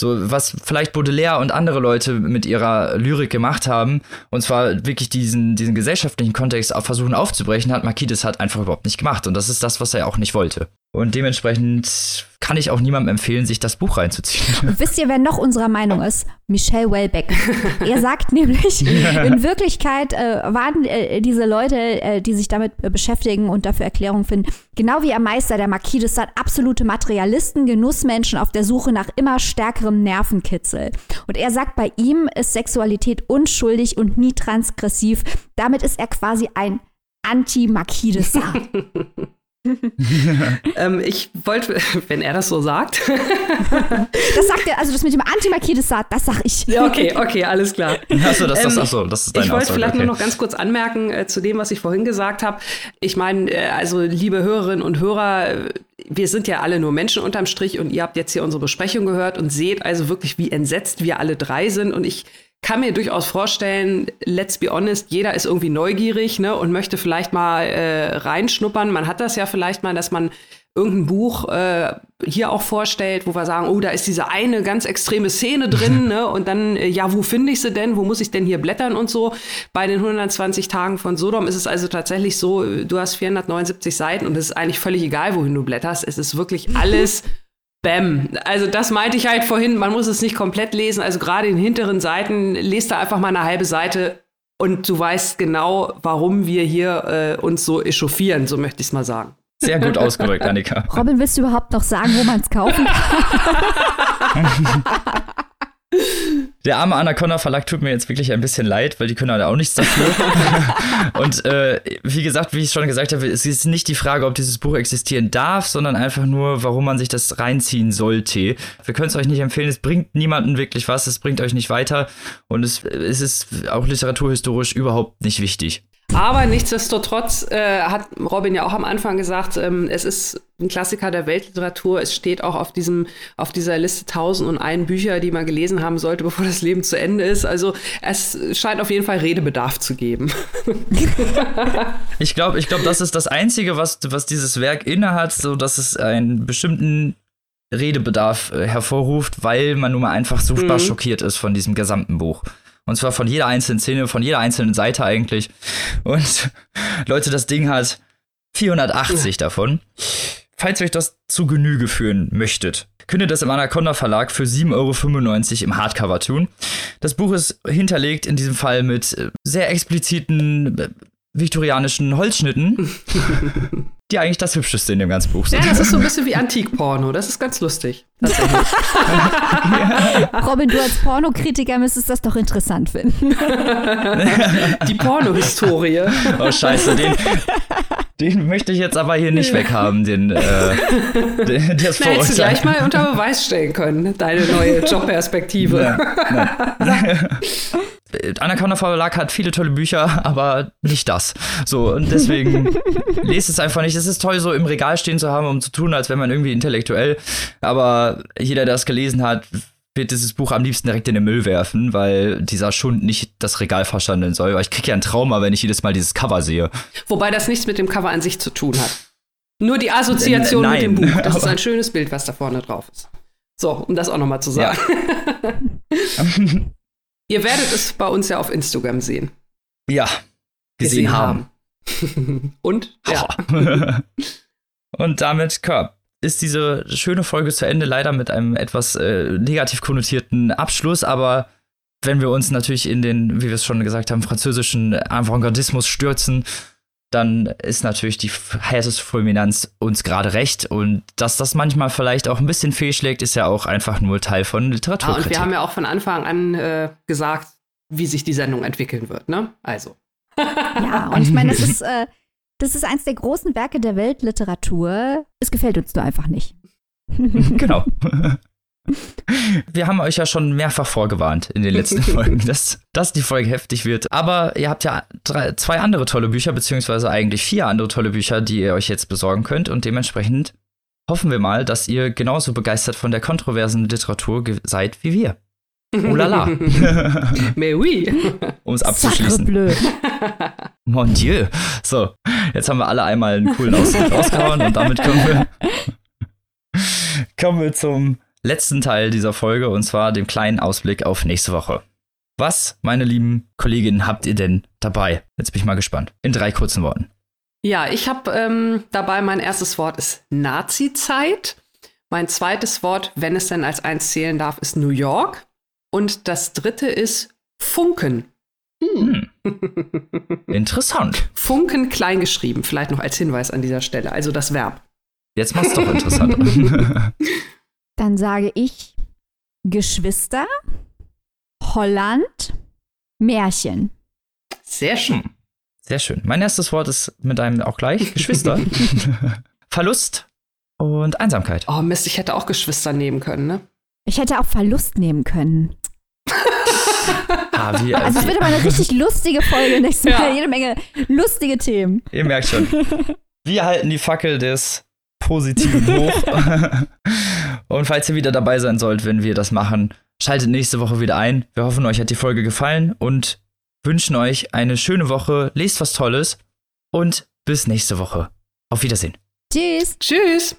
So, was vielleicht Baudelaire und andere Leute mit ihrer Lyrik gemacht haben, und zwar wirklich diesen, diesen gesellschaftlichen Kontext versuchen aufzubrechen, hat Marquis das hat einfach überhaupt nicht gemacht. Und das ist das, was er auch nicht wollte. Und dementsprechend kann ich auch niemandem empfehlen, sich das Buch reinzuziehen. Und wisst ihr, wer noch unserer Meinung ist? Michel Welbeck. er sagt nämlich, in Wirklichkeit äh, waren äh, diese Leute, äh, die sich damit äh, beschäftigen und dafür Erklärungen finden, genau wie am Meister der Marquis de Sade, absolute Materialisten, Genussmenschen auf der Suche nach immer stärkerem Nervenkitzel. Und er sagt, bei ihm ist Sexualität unschuldig und nie transgressiv. Damit ist er quasi ein Anti-Marquis de Sade. ähm, ich wollte, wenn er das so sagt. das sagt er, also das mit dem Antimarkides sagt, das sag ich. Ja, okay, okay, alles klar. Achso, das, das, ähm, achso, das ist deine Ich wollte vielleicht okay. nur noch ganz kurz anmerken äh, zu dem, was ich vorhin gesagt habe. Ich meine, äh, also liebe Hörerinnen und Hörer, äh, wir sind ja alle nur Menschen unterm Strich und ihr habt jetzt hier unsere Besprechung gehört und seht also wirklich, wie entsetzt wir alle drei sind. Und ich kann mir durchaus vorstellen, let's be honest, jeder ist irgendwie neugierig ne, und möchte vielleicht mal äh, reinschnuppern. Man hat das ja vielleicht mal, dass man irgendein Buch äh, hier auch vorstellt, wo wir sagen, oh, da ist diese eine ganz extreme Szene drin, ne? Und dann, äh, ja, wo finde ich sie denn? Wo muss ich denn hier blättern und so? Bei den 120 Tagen von Sodom ist es also tatsächlich so, du hast 479 Seiten und es ist eigentlich völlig egal, wohin du blätterst. Es ist wirklich alles Bäm. Also das meinte ich halt vorhin, man muss es nicht komplett lesen. Also gerade in hinteren Seiten, lest da einfach mal eine halbe Seite und du weißt genau, warum wir hier äh, uns so echauffieren, so möchte ich es mal sagen. Sehr gut ausgedrückt, Annika. Robin, willst du überhaupt noch sagen, wo man es kaufen kann? Der arme Anaconda Verlag tut mir jetzt wirklich ein bisschen leid, weil die können halt auch nichts dafür. und äh, wie gesagt, wie ich schon gesagt habe, es ist nicht die Frage, ob dieses Buch existieren darf, sondern einfach nur, warum man sich das reinziehen sollte. Wir können es euch nicht empfehlen, es bringt niemanden wirklich was, es bringt euch nicht weiter und es, es ist auch literaturhistorisch überhaupt nicht wichtig. Aber nichtsdestotrotz äh, hat Robin ja auch am Anfang gesagt, ähm, es ist ein Klassiker der Weltliteratur. Es steht auch auf diesem, auf dieser Liste 1001 Bücher, die man gelesen haben sollte, bevor das Leben zu Ende ist. Also es scheint auf jeden Fall Redebedarf zu geben. ich glaube, ich glaube, das ist das Einzige, was, was dieses Werk innehat, so dass es einen bestimmten Redebedarf äh, hervorruft, weil man nun mal einfach super mhm. schockiert ist von diesem gesamten Buch. Und zwar von jeder einzelnen Szene, von jeder einzelnen Seite eigentlich. Und Leute, das Ding hat 480 ja. davon. Falls ihr euch das zu Genüge führen möchtet, könnt ihr das im Anaconda Verlag für 7,95 Euro im Hardcover tun. Das Buch ist hinterlegt in diesem Fall mit äh, sehr expliziten äh, viktorianischen Holzschnitten, die eigentlich das Hübscheste in dem ganzen Buch sind. Ja, das ist so ein bisschen wie Antikporno. Das ist ganz lustig. Robin, du als Pornokritiker müsstest das doch interessant finden. Die Pornohistorie. Oh, scheiße, den, den möchte ich jetzt aber hier nicht weghaben, den, äh, den das Na, hättest du gleich mal unter Beweis stellen können, deine neue Jobperspektive. Ja, Anaconda Verlag hat viele tolle Bücher, aber nicht das. So, und deswegen lest es einfach nicht. Es ist toll, so im Regal stehen zu haben, um zu tun, als wenn man irgendwie intellektuell, aber jeder, der das gelesen hat, wird dieses Buch am liebsten direkt in den Müll werfen, weil dieser Schund nicht das Regal verstanden soll. Weil ich kriege ja ein Trauma, wenn ich jedes Mal dieses Cover sehe. Wobei das nichts mit dem Cover an sich zu tun hat. Nur die Assoziation Nein, mit dem Buch. Das ist ein schönes Bild, was da vorne drauf ist. So, um das auch nochmal zu sagen. Ja. Ihr werdet es bei uns ja auf Instagram sehen. Ja, gesehen, gesehen haben. haben. Und? Ja. Und damit, Körb, ist diese schöne Folge zu Ende, leider mit einem etwas äh, negativ konnotierten Abschluss, aber wenn wir uns natürlich in den, wie wir es schon gesagt haben, französischen Avantgardismus stürzen, dann ist natürlich die härteste Fulminanz uns gerade recht. Und dass das manchmal vielleicht auch ein bisschen fehlschlägt, ist ja auch einfach nur Teil von Literatur. Ah, und wir haben ja auch von Anfang an äh, gesagt, wie sich die Sendung entwickeln wird, ne? Also. Ja, und ich meine, das ist, äh, das ist eins der großen Werke der Weltliteratur. Es gefällt uns nur einfach nicht. genau. Wir haben euch ja schon mehrfach vorgewarnt in den letzten Folgen, dass, dass die Folge heftig wird. Aber ihr habt ja drei, zwei andere tolle Bücher, beziehungsweise eigentlich vier andere tolle Bücher, die ihr euch jetzt besorgen könnt. Und dementsprechend hoffen wir mal, dass ihr genauso begeistert von der kontroversen Literatur seid wie wir. Oh la la. Mais oui. Um es abzuschließen. Bleu. Mon Dieu. So, jetzt haben wir alle einmal einen coolen Ausdruck rausgehauen und damit kommen wir, kommen wir zum letzten Teil dieser Folge und zwar dem kleinen Ausblick auf nächste Woche. Was, meine lieben Kolleginnen, habt ihr denn dabei? Jetzt bin ich mal gespannt. In drei kurzen Worten. Ja, ich habe ähm, dabei mein erstes Wort ist Nazi-Zeit. Mein zweites Wort, wenn es denn als eins zählen darf, ist New York. Und das dritte ist Funken. Hm. Interessant. Funken kleingeschrieben, vielleicht noch als Hinweis an dieser Stelle, also das Verb. Jetzt mach's doch interessant. Dann sage ich Geschwister, Holland, Märchen. Sehr schön. Sehr schön. Mein erstes Wort ist mit einem auch gleich Geschwister. Verlust und Einsamkeit. Oh Mist, ich hätte auch Geschwister nehmen können, ne? Ich hätte auch Verlust nehmen können. Ah, wie, Also es wird aber eine richtig lustige Folge nächstes Ja. Mal. Jede Menge lustige Themen. ihr merkt schon. Wir halten die Fackel des Positiven hoch. Und falls ihr wieder dabei sein sollt, wenn wir das machen, schaltet nächste Woche wieder ein. Wir hoffen, euch hat die Folge gefallen und wünschen euch eine schöne Woche. Lest was Tolles und bis nächste Woche. Auf Wiedersehen. Tschüss. Tschüss.